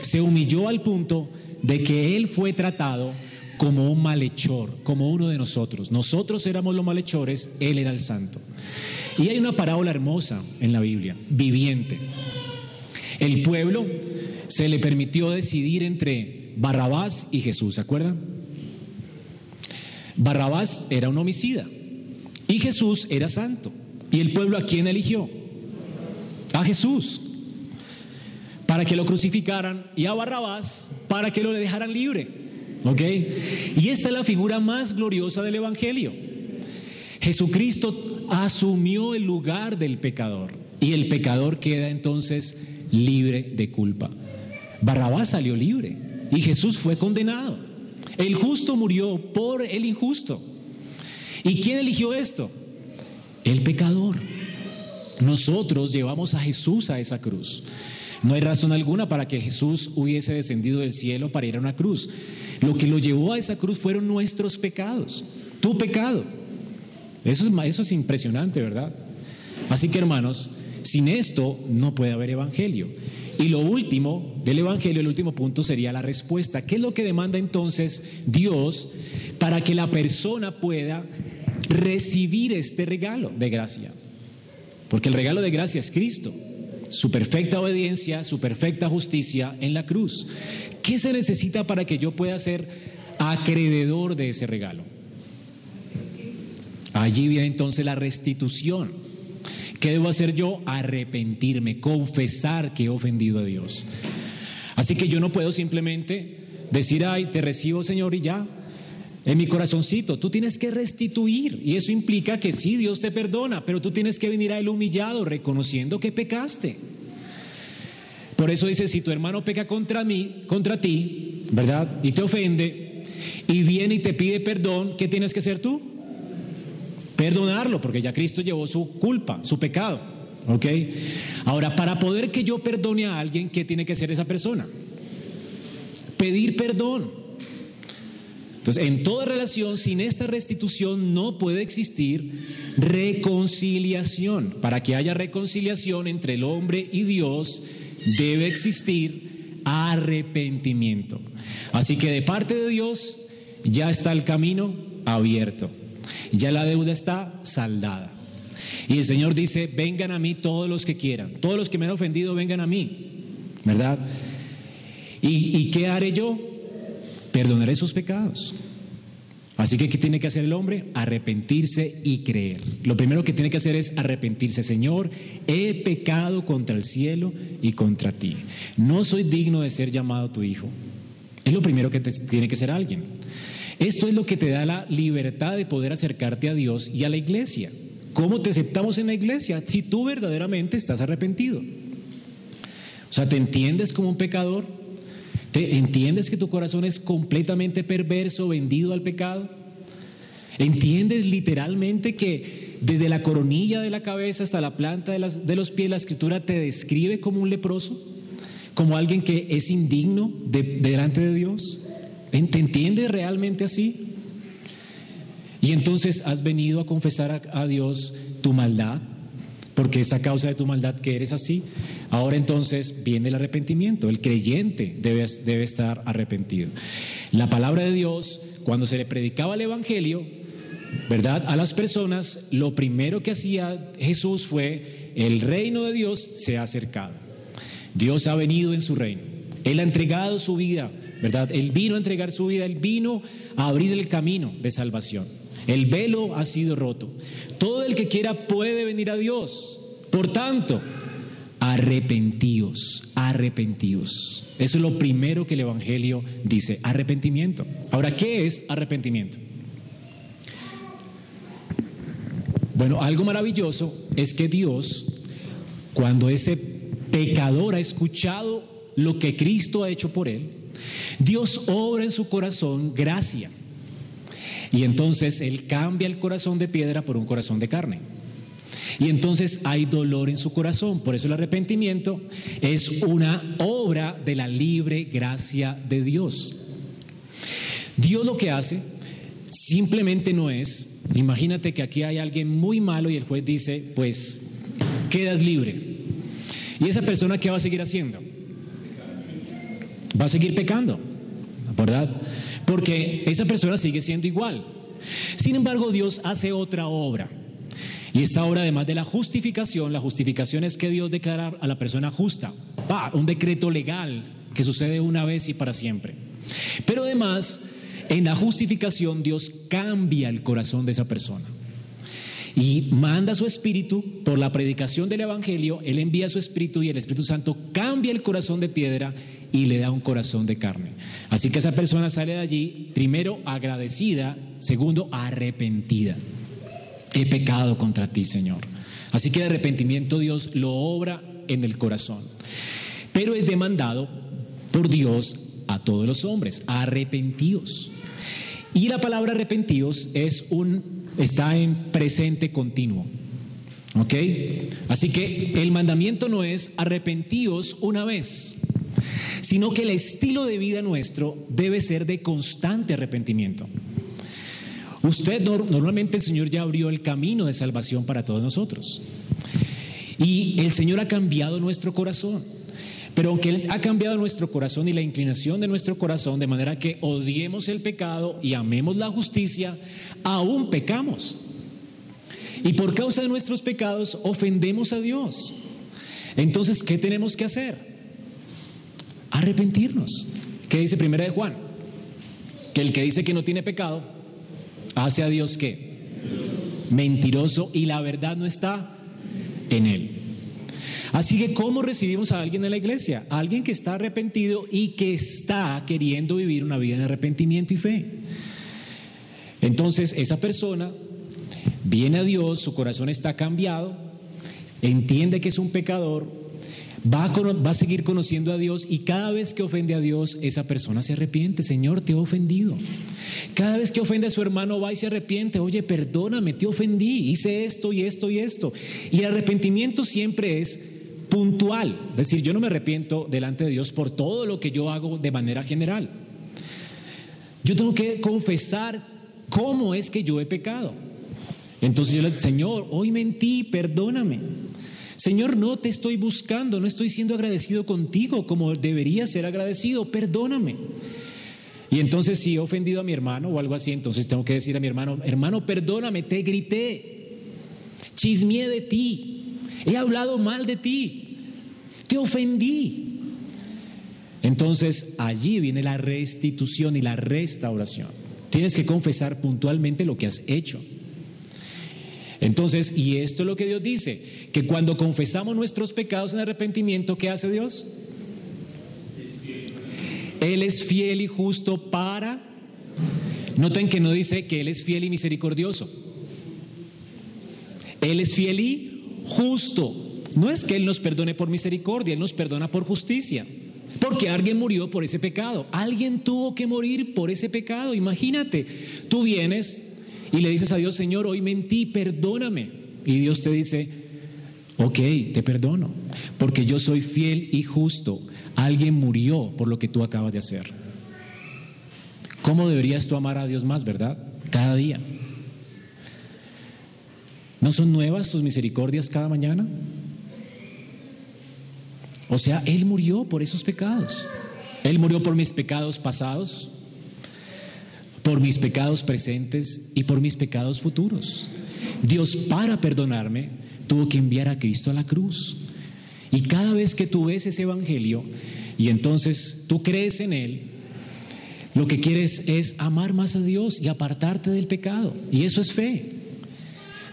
Se humilló al punto de que Él fue tratado como un malhechor, como uno de nosotros. Nosotros éramos los malhechores, Él era el santo. Y hay una parábola hermosa en la Biblia, viviente. El pueblo se le permitió decidir entre Barrabás y Jesús, ¿se acuerdan? Barrabás era un homicida. Y Jesús era santo. ¿Y el pueblo a quién eligió? A Jesús. Para que lo crucificaran y a Barrabás para que lo dejaran libre. ¿Ok? Y esta es la figura más gloriosa del Evangelio. Jesucristo asumió el lugar del pecador y el pecador queda entonces libre de culpa. Barrabás salió libre y Jesús fue condenado. El justo murió por el injusto. ¿Y quién eligió esto? El pecador. Nosotros llevamos a Jesús a esa cruz. No hay razón alguna para que Jesús hubiese descendido del cielo para ir a una cruz. Lo que lo llevó a esa cruz fueron nuestros pecados, tu pecado. Eso es, eso es impresionante, ¿verdad? Así que hermanos, sin esto no puede haber evangelio. Y lo último del Evangelio, el último punto sería la respuesta. ¿Qué es lo que demanda entonces Dios para que la persona pueda recibir este regalo de gracia? Porque el regalo de gracia es Cristo, su perfecta obediencia, su perfecta justicia en la cruz. ¿Qué se necesita para que yo pueda ser acreedor de ese regalo? Allí viene entonces la restitución. ¿Qué debo hacer yo? Arrepentirme, confesar que he ofendido a Dios. Así que yo no puedo simplemente decir, ay, te recibo Señor y ya, en mi corazoncito. Tú tienes que restituir y eso implica que sí, Dios te perdona, pero tú tienes que venir a Él humillado, reconociendo que pecaste. Por eso dice, si tu hermano peca contra mí, contra ti, ¿verdad? Y te ofende, y viene y te pide perdón, ¿qué tienes que hacer tú? Perdonarlo, porque ya Cristo llevó su culpa, su pecado. ¿Ok? Ahora, para poder que yo perdone a alguien, ¿qué tiene que ser esa persona? Pedir perdón. Entonces, en toda relación, sin esta restitución no puede existir reconciliación. Para que haya reconciliación entre el hombre y Dios, debe existir arrepentimiento. Así que de parte de Dios ya está el camino abierto, ya la deuda está saldada. Y el Señor dice, vengan a mí todos los que quieran, todos los que me han ofendido, vengan a mí, ¿verdad? ¿Y, y qué haré yo? Perdonaré sus pecados. Así que, ¿qué tiene que hacer el hombre? Arrepentirse y creer. Lo primero que tiene que hacer es arrepentirse. Señor, he pecado contra el cielo y contra ti. No soy digno de ser llamado tu hijo. Es lo primero que tiene que ser alguien. Esto es lo que te da la libertad de poder acercarte a Dios y a la iglesia. ¿Cómo te aceptamos en la iglesia? Si tú verdaderamente estás arrepentido. O sea, ¿te entiendes como un pecador? ¿Te entiendes que tu corazón es completamente perverso, vendido al pecado? ¿Entiendes literalmente que desde la coronilla de la cabeza hasta la planta de, las, de los pies la escritura te describe como un leproso? ¿Como alguien que es indigno de, delante de Dios? ¿Te entiendes realmente así? Y entonces has venido a confesar a Dios tu maldad, porque es a causa de tu maldad que eres así. Ahora entonces viene el arrepentimiento. El creyente debe, debe estar arrepentido. La palabra de Dios, cuando se le predicaba el Evangelio, ¿verdad? A las personas, lo primero que hacía Jesús fue, el reino de Dios se ha acercado. Dios ha venido en su reino. Él ha entregado su vida, ¿verdad? Él vino a entregar su vida, Él vino a abrir el camino de salvación. El velo ha sido roto. Que quiera puede venir a Dios. Por tanto, arrepentíos, arrepentíos. Eso es lo primero que el Evangelio dice, arrepentimiento. Ahora, ¿qué es arrepentimiento? Bueno, algo maravilloso es que Dios, cuando ese pecador ha escuchado lo que Cristo ha hecho por él, Dios obra en su corazón gracia. Y entonces Él cambia el corazón de piedra por un corazón de carne. Y entonces hay dolor en su corazón. Por eso el arrepentimiento es una obra de la libre gracia de Dios. Dios lo que hace simplemente no es, imagínate que aquí hay alguien muy malo y el juez dice, pues quedas libre. ¿Y esa persona qué va a seguir haciendo? Va a seguir pecando, ¿verdad? Porque esa persona sigue siendo igual. Sin embargo, Dios hace otra obra. Y esta obra, además de la justificación, la justificación es que Dios declara a la persona justa. Un decreto legal que sucede una vez y para siempre. Pero además, en la justificación, Dios cambia el corazón de esa persona. Y manda su espíritu por la predicación del Evangelio, Él envía su espíritu y el Espíritu Santo cambia el corazón de piedra y le da un corazón de carne. Así que esa persona sale de allí, primero agradecida, segundo arrepentida he pecado contra ti, Señor. Así que el arrepentimiento Dios lo obra en el corazón. Pero es demandado por Dios a todos los hombres, arrepentidos. Y la palabra arrepentidos es un está en presente continuo. ¿Ok? Así que el mandamiento no es arrepentidos una vez, sino que el estilo de vida nuestro debe ser de constante arrepentimiento. Usted normalmente el Señor ya abrió el camino de salvación para todos nosotros. Y el Señor ha cambiado nuestro corazón. Pero aunque Él ha cambiado nuestro corazón y la inclinación de nuestro corazón de manera que odiemos el pecado y amemos la justicia, aún pecamos. Y por causa de nuestros pecados ofendemos a Dios. Entonces, ¿qué tenemos que hacer? Arrepentirnos. ¿Qué dice Primera de Juan? Que el que dice que no tiene pecado hace a Dios qué? Mentiroso y la verdad no está en él. Así que, ¿cómo recibimos a alguien en la iglesia? Alguien que está arrepentido y que está queriendo vivir una vida de arrepentimiento y fe. Entonces, esa persona viene a Dios, su corazón está cambiado, entiende que es un pecador, Va a, seguir conociendo a Dios y cada vez que ofende a Dios, esa persona se arrepiente. Señor, te he ofendido. Cada vez que ofende a su hermano, va y se arrepiente. Oye, perdóname, te ofendí. Hice esto y esto y esto. Y el arrepentimiento siempre es puntual. Es decir, yo no me arrepiento delante de Dios por todo lo que yo hago de manera general. Yo tengo que confesar cómo es que yo he pecado. Entonces yo le digo, Señor, hoy mentí, perdóname. Señor, no te estoy buscando, no estoy siendo agradecido contigo como debería ser agradecido, perdóname. Y entonces si he ofendido a mi hermano o algo así, entonces tengo que decir a mi hermano, hermano, perdóname, te grité, chismeé de ti, he hablado mal de ti, te ofendí. Entonces allí viene la restitución y la restauración. Tienes que confesar puntualmente lo que has hecho. Entonces, y esto es lo que Dios dice, que cuando confesamos nuestros pecados en arrepentimiento, ¿qué hace Dios? Él es fiel y justo para... Noten que no dice que Él es fiel y misericordioso. Él es fiel y justo. No es que Él nos perdone por misericordia, Él nos perdona por justicia. Porque alguien murió por ese pecado. Alguien tuvo que morir por ese pecado. Imagínate, tú vienes y le dices a Dios, Señor, hoy mentí, perdóname. Y Dios te dice, ok, te perdono, porque yo soy fiel y justo. Alguien murió por lo que tú acabas de hacer. ¿Cómo deberías tú amar a Dios más, verdad? Cada día. ¿No son nuevas tus misericordias cada mañana? O sea, Él murió por esos pecados. Él murió por mis pecados pasados, por mis pecados presentes y por mis pecados futuros. Dios para perdonarme tuvo que enviar a Cristo a la cruz. Y cada vez que tú ves ese Evangelio y entonces tú crees en Él, lo que quieres es amar más a Dios y apartarte del pecado. Y eso es fe.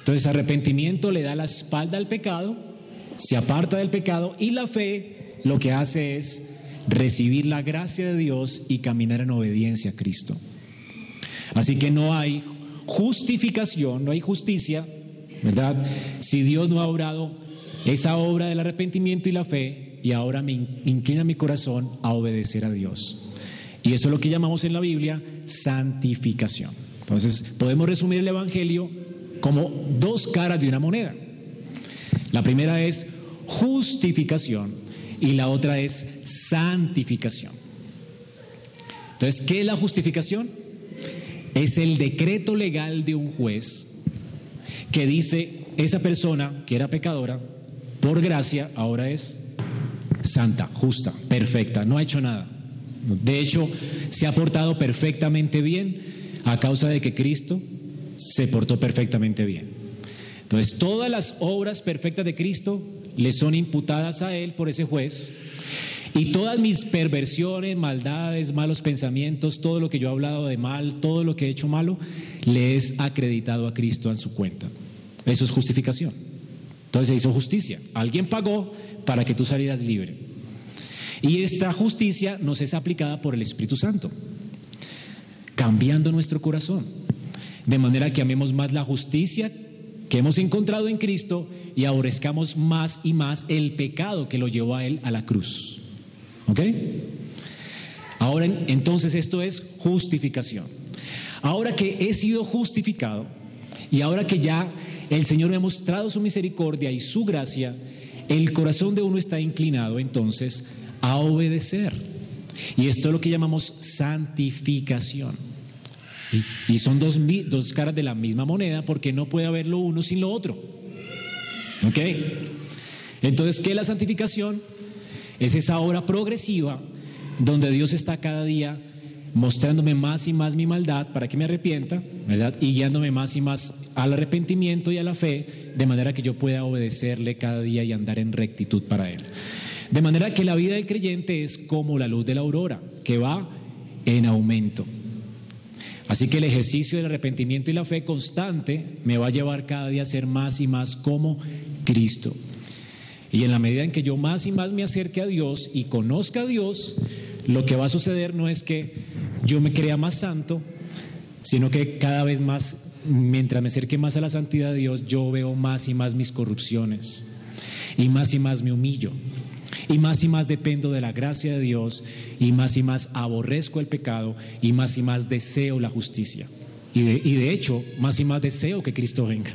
Entonces arrepentimiento le da la espalda al pecado, se aparta del pecado y la fe lo que hace es recibir la gracia de Dios y caminar en obediencia a Cristo. Así que no hay justificación, no hay justicia, ¿verdad? Si Dios no ha obrado esa obra del arrepentimiento y la fe y ahora me inclina mi corazón a obedecer a Dios. Y eso es lo que llamamos en la Biblia santificación. Entonces, podemos resumir el Evangelio como dos caras de una moneda. La primera es justificación y la otra es santificación. Entonces, ¿qué es la justificación? Es el decreto legal de un juez que dice, esa persona que era pecadora, por gracia, ahora es santa, justa, perfecta, no ha hecho nada. De hecho, se ha portado perfectamente bien a causa de que Cristo se portó perfectamente bien. Entonces, todas las obras perfectas de Cristo le son imputadas a Él por ese juez. Y todas mis perversiones, maldades, malos pensamientos, todo lo que yo he hablado de mal, todo lo que he hecho malo, le es acreditado a Cristo en su cuenta. Eso es justificación. Entonces se hizo justicia. Alguien pagó para que tú salieras libre. Y esta justicia nos es aplicada por el Espíritu Santo, cambiando nuestro corazón, de manera que amemos más la justicia que hemos encontrado en Cristo y aborrezcamos más y más el pecado que lo llevó a Él a la cruz. ¿Ok? Ahora entonces esto es justificación. Ahora que he sido justificado y ahora que ya el Señor me ha mostrado su misericordia y su gracia, el corazón de uno está inclinado entonces a obedecer. Y esto es lo que llamamos santificación. Y, son dos, dos, caras de la misma moneda porque no puede haber lo uno sin lo otro. ¿Ok? Entonces, ¿qué es la santificación? Es esa obra progresiva donde Dios está cada día mostrándome más y más mi maldad para que me arrepienta, ¿verdad? Y guiándome más y más al arrepentimiento y a la fe, de manera que yo pueda obedecerle cada día y andar en rectitud para Él. De manera que la vida del creyente es como la luz de la aurora, que va en aumento. Así que el ejercicio del arrepentimiento y la fe constante me va a llevar cada día a ser más y más como Cristo. Y en la medida en que yo más y más me acerque a Dios y conozca a Dios, lo que va a suceder no es que yo me crea más santo, sino que cada vez más, mientras me acerque más a la santidad de Dios, yo veo más y más mis corrupciones y más y más me humillo. Y más y más dependo de la gracia de Dios y más y más aborrezco el pecado y más y más deseo la justicia. Y de, y de hecho, más y más deseo que Cristo venga.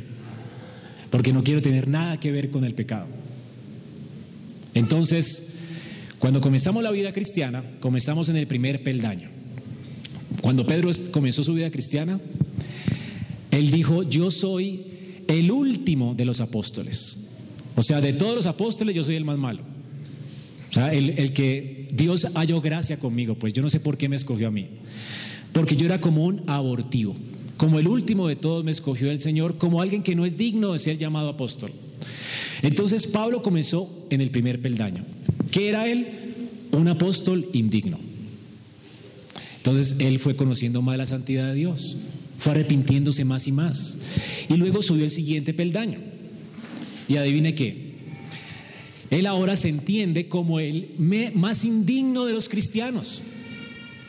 Porque no quiero tener nada que ver con el pecado. Entonces, cuando comenzamos la vida cristiana, comenzamos en el primer peldaño. Cuando Pedro comenzó su vida cristiana, él dijo, yo soy el último de los apóstoles. O sea, de todos los apóstoles yo soy el más malo. O sea, el, el que Dios halló gracia conmigo, pues yo no sé por qué me escogió a mí. Porque yo era como un abortivo. Como el último de todos me escogió el Señor, como alguien que no es digno de ser llamado apóstol. Entonces Pablo comenzó en el primer peldaño. ¿Qué era él? Un apóstol indigno. Entonces él fue conociendo más la santidad de Dios, fue arrepintiéndose más y más. Y luego subió el siguiente peldaño. Y adivine qué. Él ahora se entiende como el más indigno de los cristianos.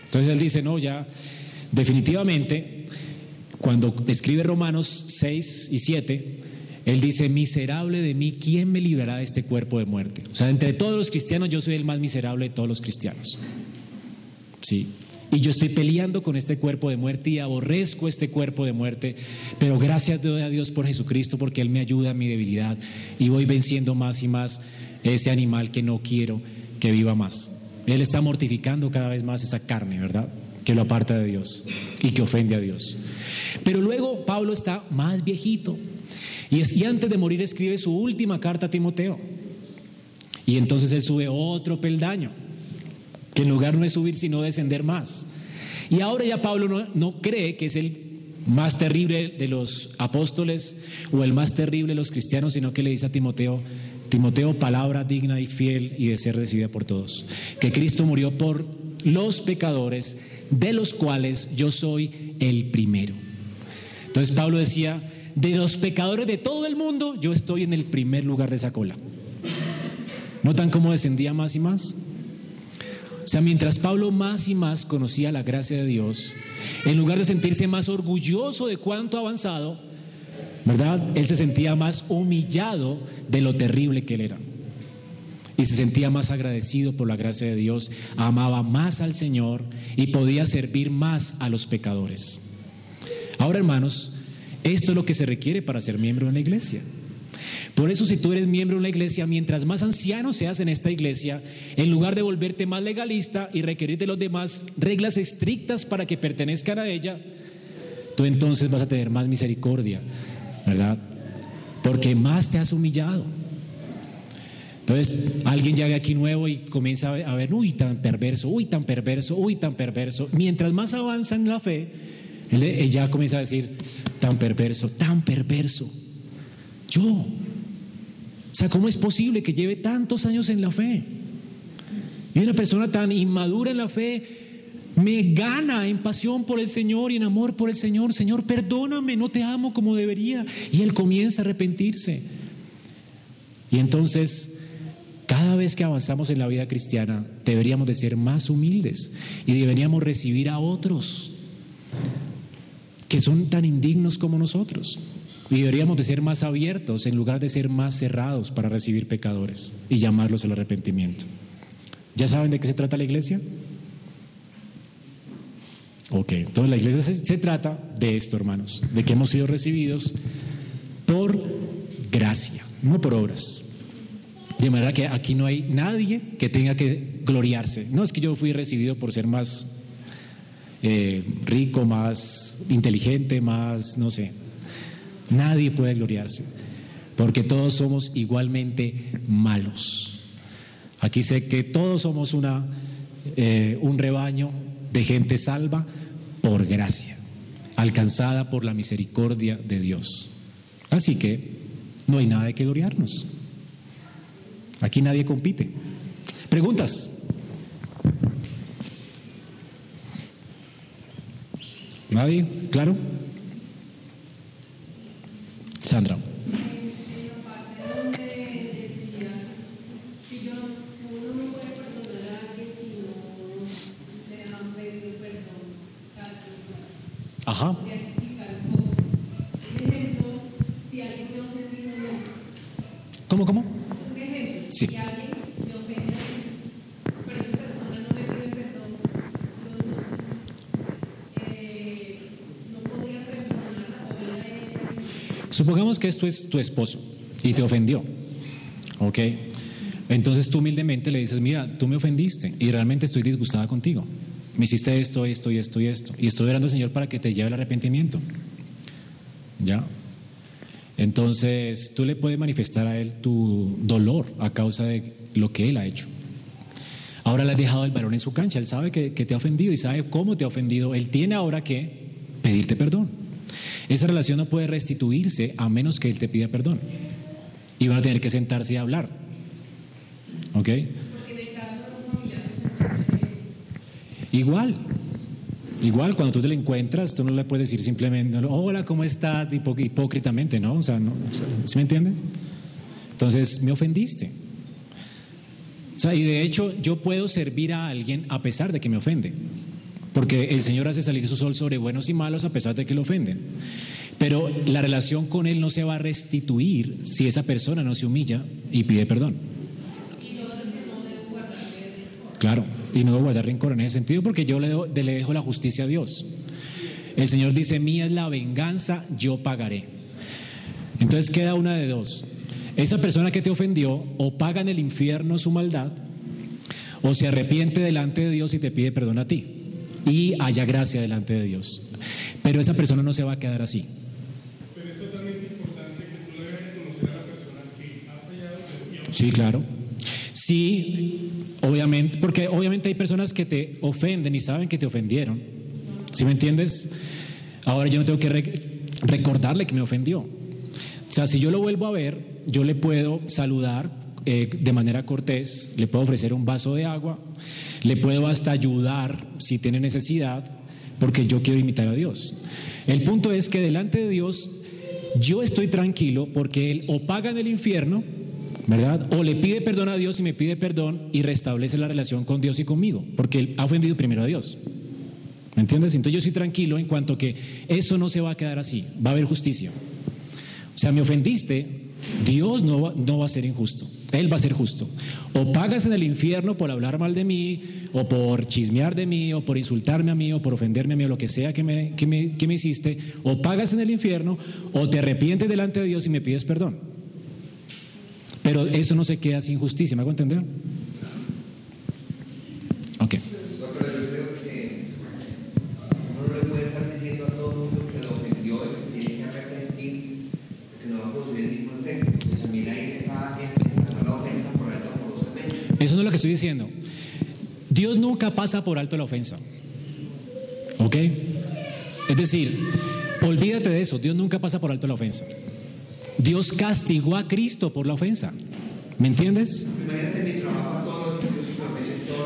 Entonces él dice, no, ya definitivamente, cuando escribe Romanos 6 y 7, él dice, miserable de mí, ¿quién me librará de este cuerpo de muerte? O sea, entre todos los cristianos yo soy el más miserable de todos los cristianos. Sí. Y yo estoy peleando con este cuerpo de muerte y aborrezco este cuerpo de muerte, pero gracias a Dios por Jesucristo porque Él me ayuda a mi debilidad y voy venciendo más y más ese animal que no quiero que viva más. Él está mortificando cada vez más esa carne, ¿verdad? Que lo aparta de Dios y que ofende a Dios. Pero luego Pablo está más viejito y, es, y antes de morir escribe su última carta a Timoteo. Y entonces él sube otro peldaño que en lugar no es subir sino descender más. Y ahora ya Pablo no, no, cree que es el más terrible de los apóstoles o el más terrible de los cristianos, sino que le dice a Timoteo, Timoteo, palabra digna y fiel y de ser recibida por todos, que Cristo murió por los pecadores, de los cuales yo soy el primero. Entonces Pablo decía, de los pecadores de todo el mundo, yo estoy en el primer lugar de esa cola. ¿Notan cómo descendía más y más? O sea, mientras Pablo más y más conocía la gracia de Dios, en lugar de sentirse más orgulloso de cuánto ha avanzado, ¿verdad? Él se sentía más humillado de lo terrible que él era. Y se sentía más agradecido por la gracia de Dios, amaba más al Señor y podía servir más a los pecadores. Ahora, hermanos, esto es lo que se requiere para ser miembro de la iglesia. Por eso si tú eres miembro de una iglesia, mientras más anciano seas en esta iglesia, en lugar de volverte más legalista y requerir de los demás reglas estrictas para que pertenezcan a ella, tú entonces vas a tener más misericordia, ¿verdad? Porque más te has humillado. Entonces, alguien llega aquí nuevo y comienza a ver, uy, tan perverso, uy, tan perverso, uy, tan perverso. Mientras más avanza en la fe, ya comienza a decir, tan perverso, tan perverso. Yo. O sea, ¿cómo es posible que lleve tantos años en la fe? Y una persona tan inmadura en la fe me gana en pasión por el Señor y en amor por el Señor. Señor, perdóname, no te amo como debería. Y él comienza a arrepentirse. Y entonces, cada vez que avanzamos en la vida cristiana, deberíamos de ser más humildes y deberíamos recibir a otros que son tan indignos como nosotros. Y deberíamos de ser más abiertos en lugar de ser más cerrados para recibir pecadores y llamarlos al arrepentimiento. ¿Ya saben de qué se trata la iglesia? Ok, entonces la iglesia se, se, trata de esto, hermanos, de que hemos sido recibidos por gracia, no por obras. De manera que aquí no hay nadie que tenga que gloriarse. No es que yo fui recibido por ser más eh, rico, más inteligente, más, no sé. Nadie puede gloriarse, porque todos somos igualmente malos. Aquí sé que todos somos una, eh, un rebaño de gente salva por gracia, alcanzada por la misericordia de Dios. Así que no hay nada de que gloriarnos. Aquí nadie compite. ¿Preguntas? ¿Nadie? ¿Claro? Sandra. Ajá. ¿Cómo, cómo? Sí. Supongamos que esto es tu esposo y te ofendió. ¿Ok? Entonces tú humildemente le dices, mira, tú me ofendiste y realmente estoy disgustada contigo. Me hiciste esto, esto y esto y esto. Y estoy orando al Señor para que te lleve el arrepentimiento. ¿Ya? Entonces, tú le puedes manifestar a él tu dolor a causa de lo que él ha hecho. Ahora le has dejado el varón en su cancha, él sabe que, que te ha ofendido y sabe cómo te ha ofendido. Él tiene ahora que pedirte perdón. Esa relación no puede restituirse a menos que él te pida perdón. Y van a tener que sentarse y hablar. ¿Ok? Igual, igual cuando tú te le encuentras, tú no le puedes decir simplemente, hola, ¿cómo estás? Hipó- Hipócritamente, ¿no? O no, o sea, ¿sí me entiendes? Entonces, me ofendiste. O sea, y de hecho, yo puedo servir a alguien a pesar de que me ofende. Porque el Señor hace salir su sol sobre buenos y malos a pesar de que lo ofenden. Pero la relación con Él no se va a restituir si esa persona no se humilla y pide perdón. Claro, y no debo guardar rencor en ese sentido porque yo le, do- le dejo la justicia a Dios. El Señor dice, mía es la venganza, yo pagaré. Entonces queda una de dos. Esa persona que te ofendió o paga en el infierno su maldad o se arrepiente delante de Dios y te pide perdón a ti y haya gracia delante de Dios. Pero esa persona no se va a quedar así. Pero es totalmente importante que tú le debes reconocer a la persona que ha fallado, Sí, claro. Sí, obviamente, porque obviamente hay personas que te ofenden y saben que te ofendieron. ¿Sí me entiendes? Ahora yo no tengo que re- recordarle que me ofendió. O sea, si yo lo vuelvo a ver, yo le puedo saludar eh, de manera cortés, le puedo ofrecer un vaso de agua, le puedo hasta ayudar si tiene necesidad, porque yo quiero imitar a Dios. El punto es que delante de Dios yo estoy tranquilo porque Él o paga en el infierno, ¿verdad? O le pide perdón a Dios y me pide perdón y restablece la relación con Dios y conmigo, porque Él ha ofendido primero a Dios. ¿Me entiendes? Entonces yo estoy tranquilo en cuanto que eso no se va a quedar así, va a haber justicia. O sea, me ofendiste, Dios no va, no va a ser injusto, Él va a ser justo. O pagas en el infierno por hablar mal de mí, o por chismear de mí, o por insultarme a mí, o por ofenderme a mí, o lo que sea que me, que me, que me hiciste, o pagas en el infierno, o te arrepientes delante de Dios y me pides perdón. Pero eso no se queda sin justicia, ¿me hago entender? Que estoy diciendo. Dios nunca pasa por alto la ofensa. ¿Ok? Es decir, olvídate de eso. Dios nunca pasa por alto la ofensa. Dios castigó a Cristo por la ofensa. ¿Me entiendes?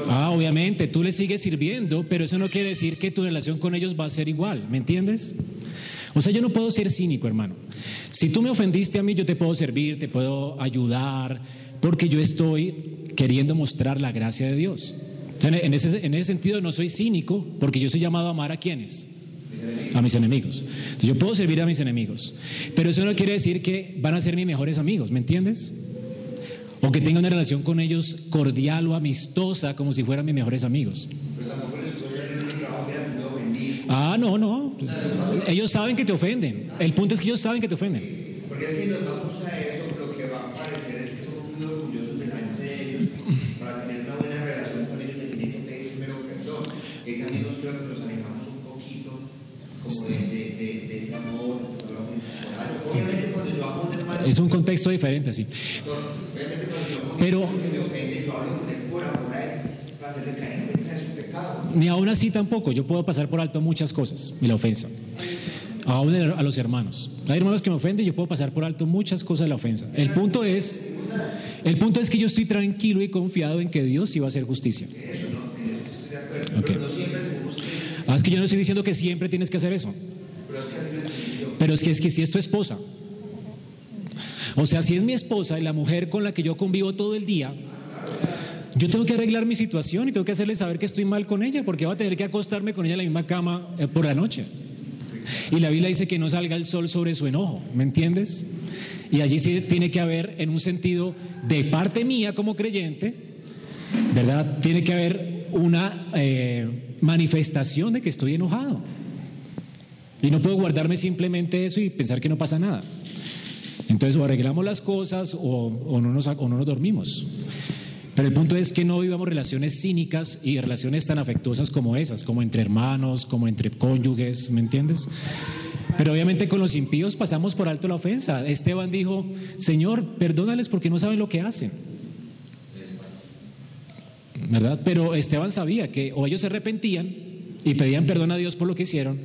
Ah, obviamente, tú le sigues sirviendo, pero eso no quiere decir que tu relación con ellos va a ser igual. ¿Me entiendes? O sea, yo no puedo ser cínico, hermano. Si tú me ofendiste a mí, yo te puedo servir, te puedo ayudar, porque yo estoy queriendo mostrar la gracia de Dios. En, ese, en ese sentido no soy cínico, porque yo soy llamado a amar a quienes. A mis enemigos. Yo puedo servir a mis enemigos, pero eso no quiere decir que van a ser mis mejores amigos, ¿me entiendes? O que tenga una relación con ellos cordial o amistosa, como si fueran mis mejores amigos. Ah, no, no. Pues, ellos saben que te ofenden. El punto es que ellos saben que te ofenden. Porque es que nos vamos a eso, lo que va a parecer es que somos muy orgullosos delante de ellos. Para tener una buena relación con ellos, me tienen que pedir primero perdón. Y también nos creo que nos alejamos un poquito como de, de, de, de ese amor, de esa relación. Obviamente, cuando yo amo a un hermano, Es un contexto diferente, sí. obviamente, cuando yo amo a un Pero hermano que me ofende, yo hablo con él por amor a él, para hacerle caer en cuenta de su pecado. ni aún así tampoco. Yo puedo pasar por alto muchas cosas y la ofensa. Aún a los hermanos. Hay hermanos que me ofenden y yo puedo pasar por alto muchas cosas de la ofensa. El punto es, el punto es que yo estoy tranquilo y confiado en que Dios va a hacer justicia. Ok. Yo no estoy diciendo que siempre tienes que hacer eso. Pero es que es que si es tu esposa. O sea, si es mi esposa y la mujer con la que yo convivo todo el día, yo tengo que arreglar mi situación y tengo que hacerle saber que estoy mal con ella, porque va a tener que acostarme con ella en la misma cama eh, por la noche. Y la Biblia dice que no salga el sol sobre su enojo, ¿me entiendes? Y allí sí tiene que haber, en un sentido de parte mía como creyente, ¿verdad? Tiene que haber una eh, manifestación de que estoy enojado. Y no puedo guardarme simplemente eso y pensar que no pasa nada. Entonces o arreglamos las cosas o, o no, nos, o no nos dormimos. Pero el punto es que no vivamos relaciones cínicas y relaciones tan afectuosas como esas, como entre hermanos, como entre cónyuges, ¿me entiendes? Pero obviamente con los impíos pasamos por alto la ofensa. Esteban dijo, Señor, perdónales porque no saben lo que hacen. Pero Esteban sabía que o ellos se arrepentían y pedían perdón a Dios por lo que hicieron,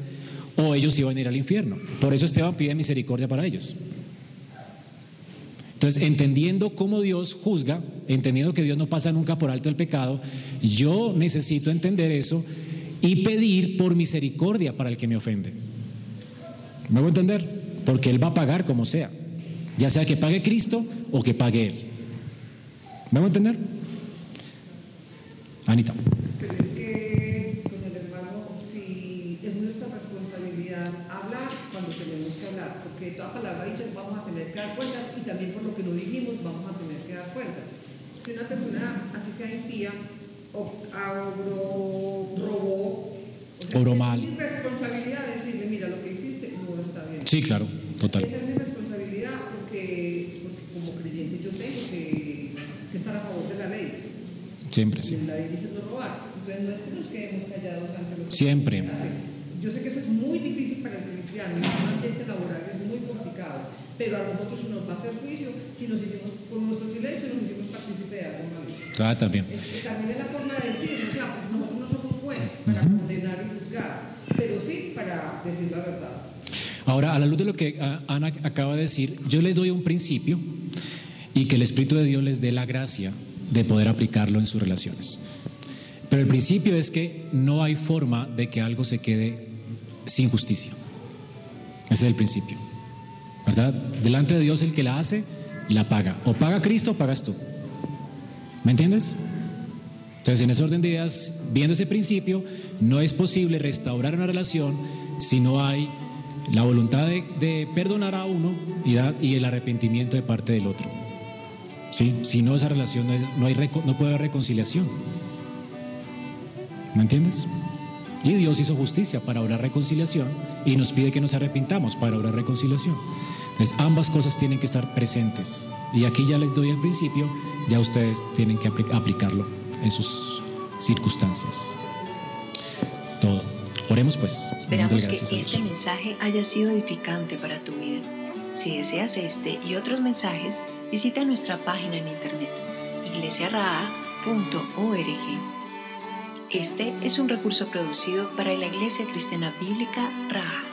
o ellos iban a ir al infierno. Por eso Esteban pide misericordia para ellos. Entonces, entendiendo cómo Dios juzga, entendiendo que Dios no pasa nunca por alto el pecado, yo necesito entender eso y pedir por misericordia para el que me ofende. ¿Me voy a entender? Porque Él va a pagar como sea, ya sea que pague Cristo o que pague Él. ¿Me voy a entender? Anita. Pero es que, con el hermano, si es nuestra responsabilidad hablar cuando tenemos que hablar, porque toda palabra dicha vamos a tener que dar cuentas y también por lo que no dijimos vamos a tener que dar cuentas. Si una persona así sea impía o robó, o sea, es mal. mi responsabilidad decirle, mira, lo que hiciste no está bien. Sí, claro, total. Esa es mi responsabilidad porque, porque como creyente yo tengo que, que estar a favor de la ley. Siempre, sí. La ley dice no robar. Entonces no es que nos quedemos callados ante lo que Siempre. hacen. Yo sé que eso es muy difícil para el cristiano, en un ambiente laboral es muy complicado, pero a nosotros nos va a hacer juicio si nos hicimos, por nuestro silencio, nos hicimos partícipe de algo malo. Ah, también. Eh, También es la forma de decirlo, o sea, nosotros no somos juez para condenar y juzgar, pero sí para decir la verdad. Ahora, a la luz de lo que ah, Ana acaba de decir, yo les doy un principio y que el Espíritu de Dios les dé la gracia de poder aplicarlo en sus relaciones. Pero el principio es que no hay forma de que algo se quede sin justicia. Ese es el principio. ¿Verdad? Delante de Dios el que la hace, la paga. O paga Cristo o pagas tú. ¿Me entiendes? Entonces, en ese orden de ideas, viendo ese principio, no es posible restaurar una relación si no hay la voluntad de, perdonar a uno y el arrepentimiento de parte del otro. ¿Sí? Si no, esa relación no, hay- no, hay no puede haber reconciliación. ¿Me entiendes? Y Dios hizo justicia para orar reconciliación y nos pide que nos arrepintamos para orar reconciliación. Entonces, ambas cosas tienen que estar presentes. Y aquí ya les doy el principio, ya ustedes tienen que apli- aplicarlo en sus circunstancias. Todo. Oremos pues. Esperamos que este mensaje haya sido edificante para tu vida. Si deseas este y otros mensajes, visita nuestra página en internet iglesiaraa.org. Este es un recurso producido para la Iglesia Cristiana Bíblica Raha.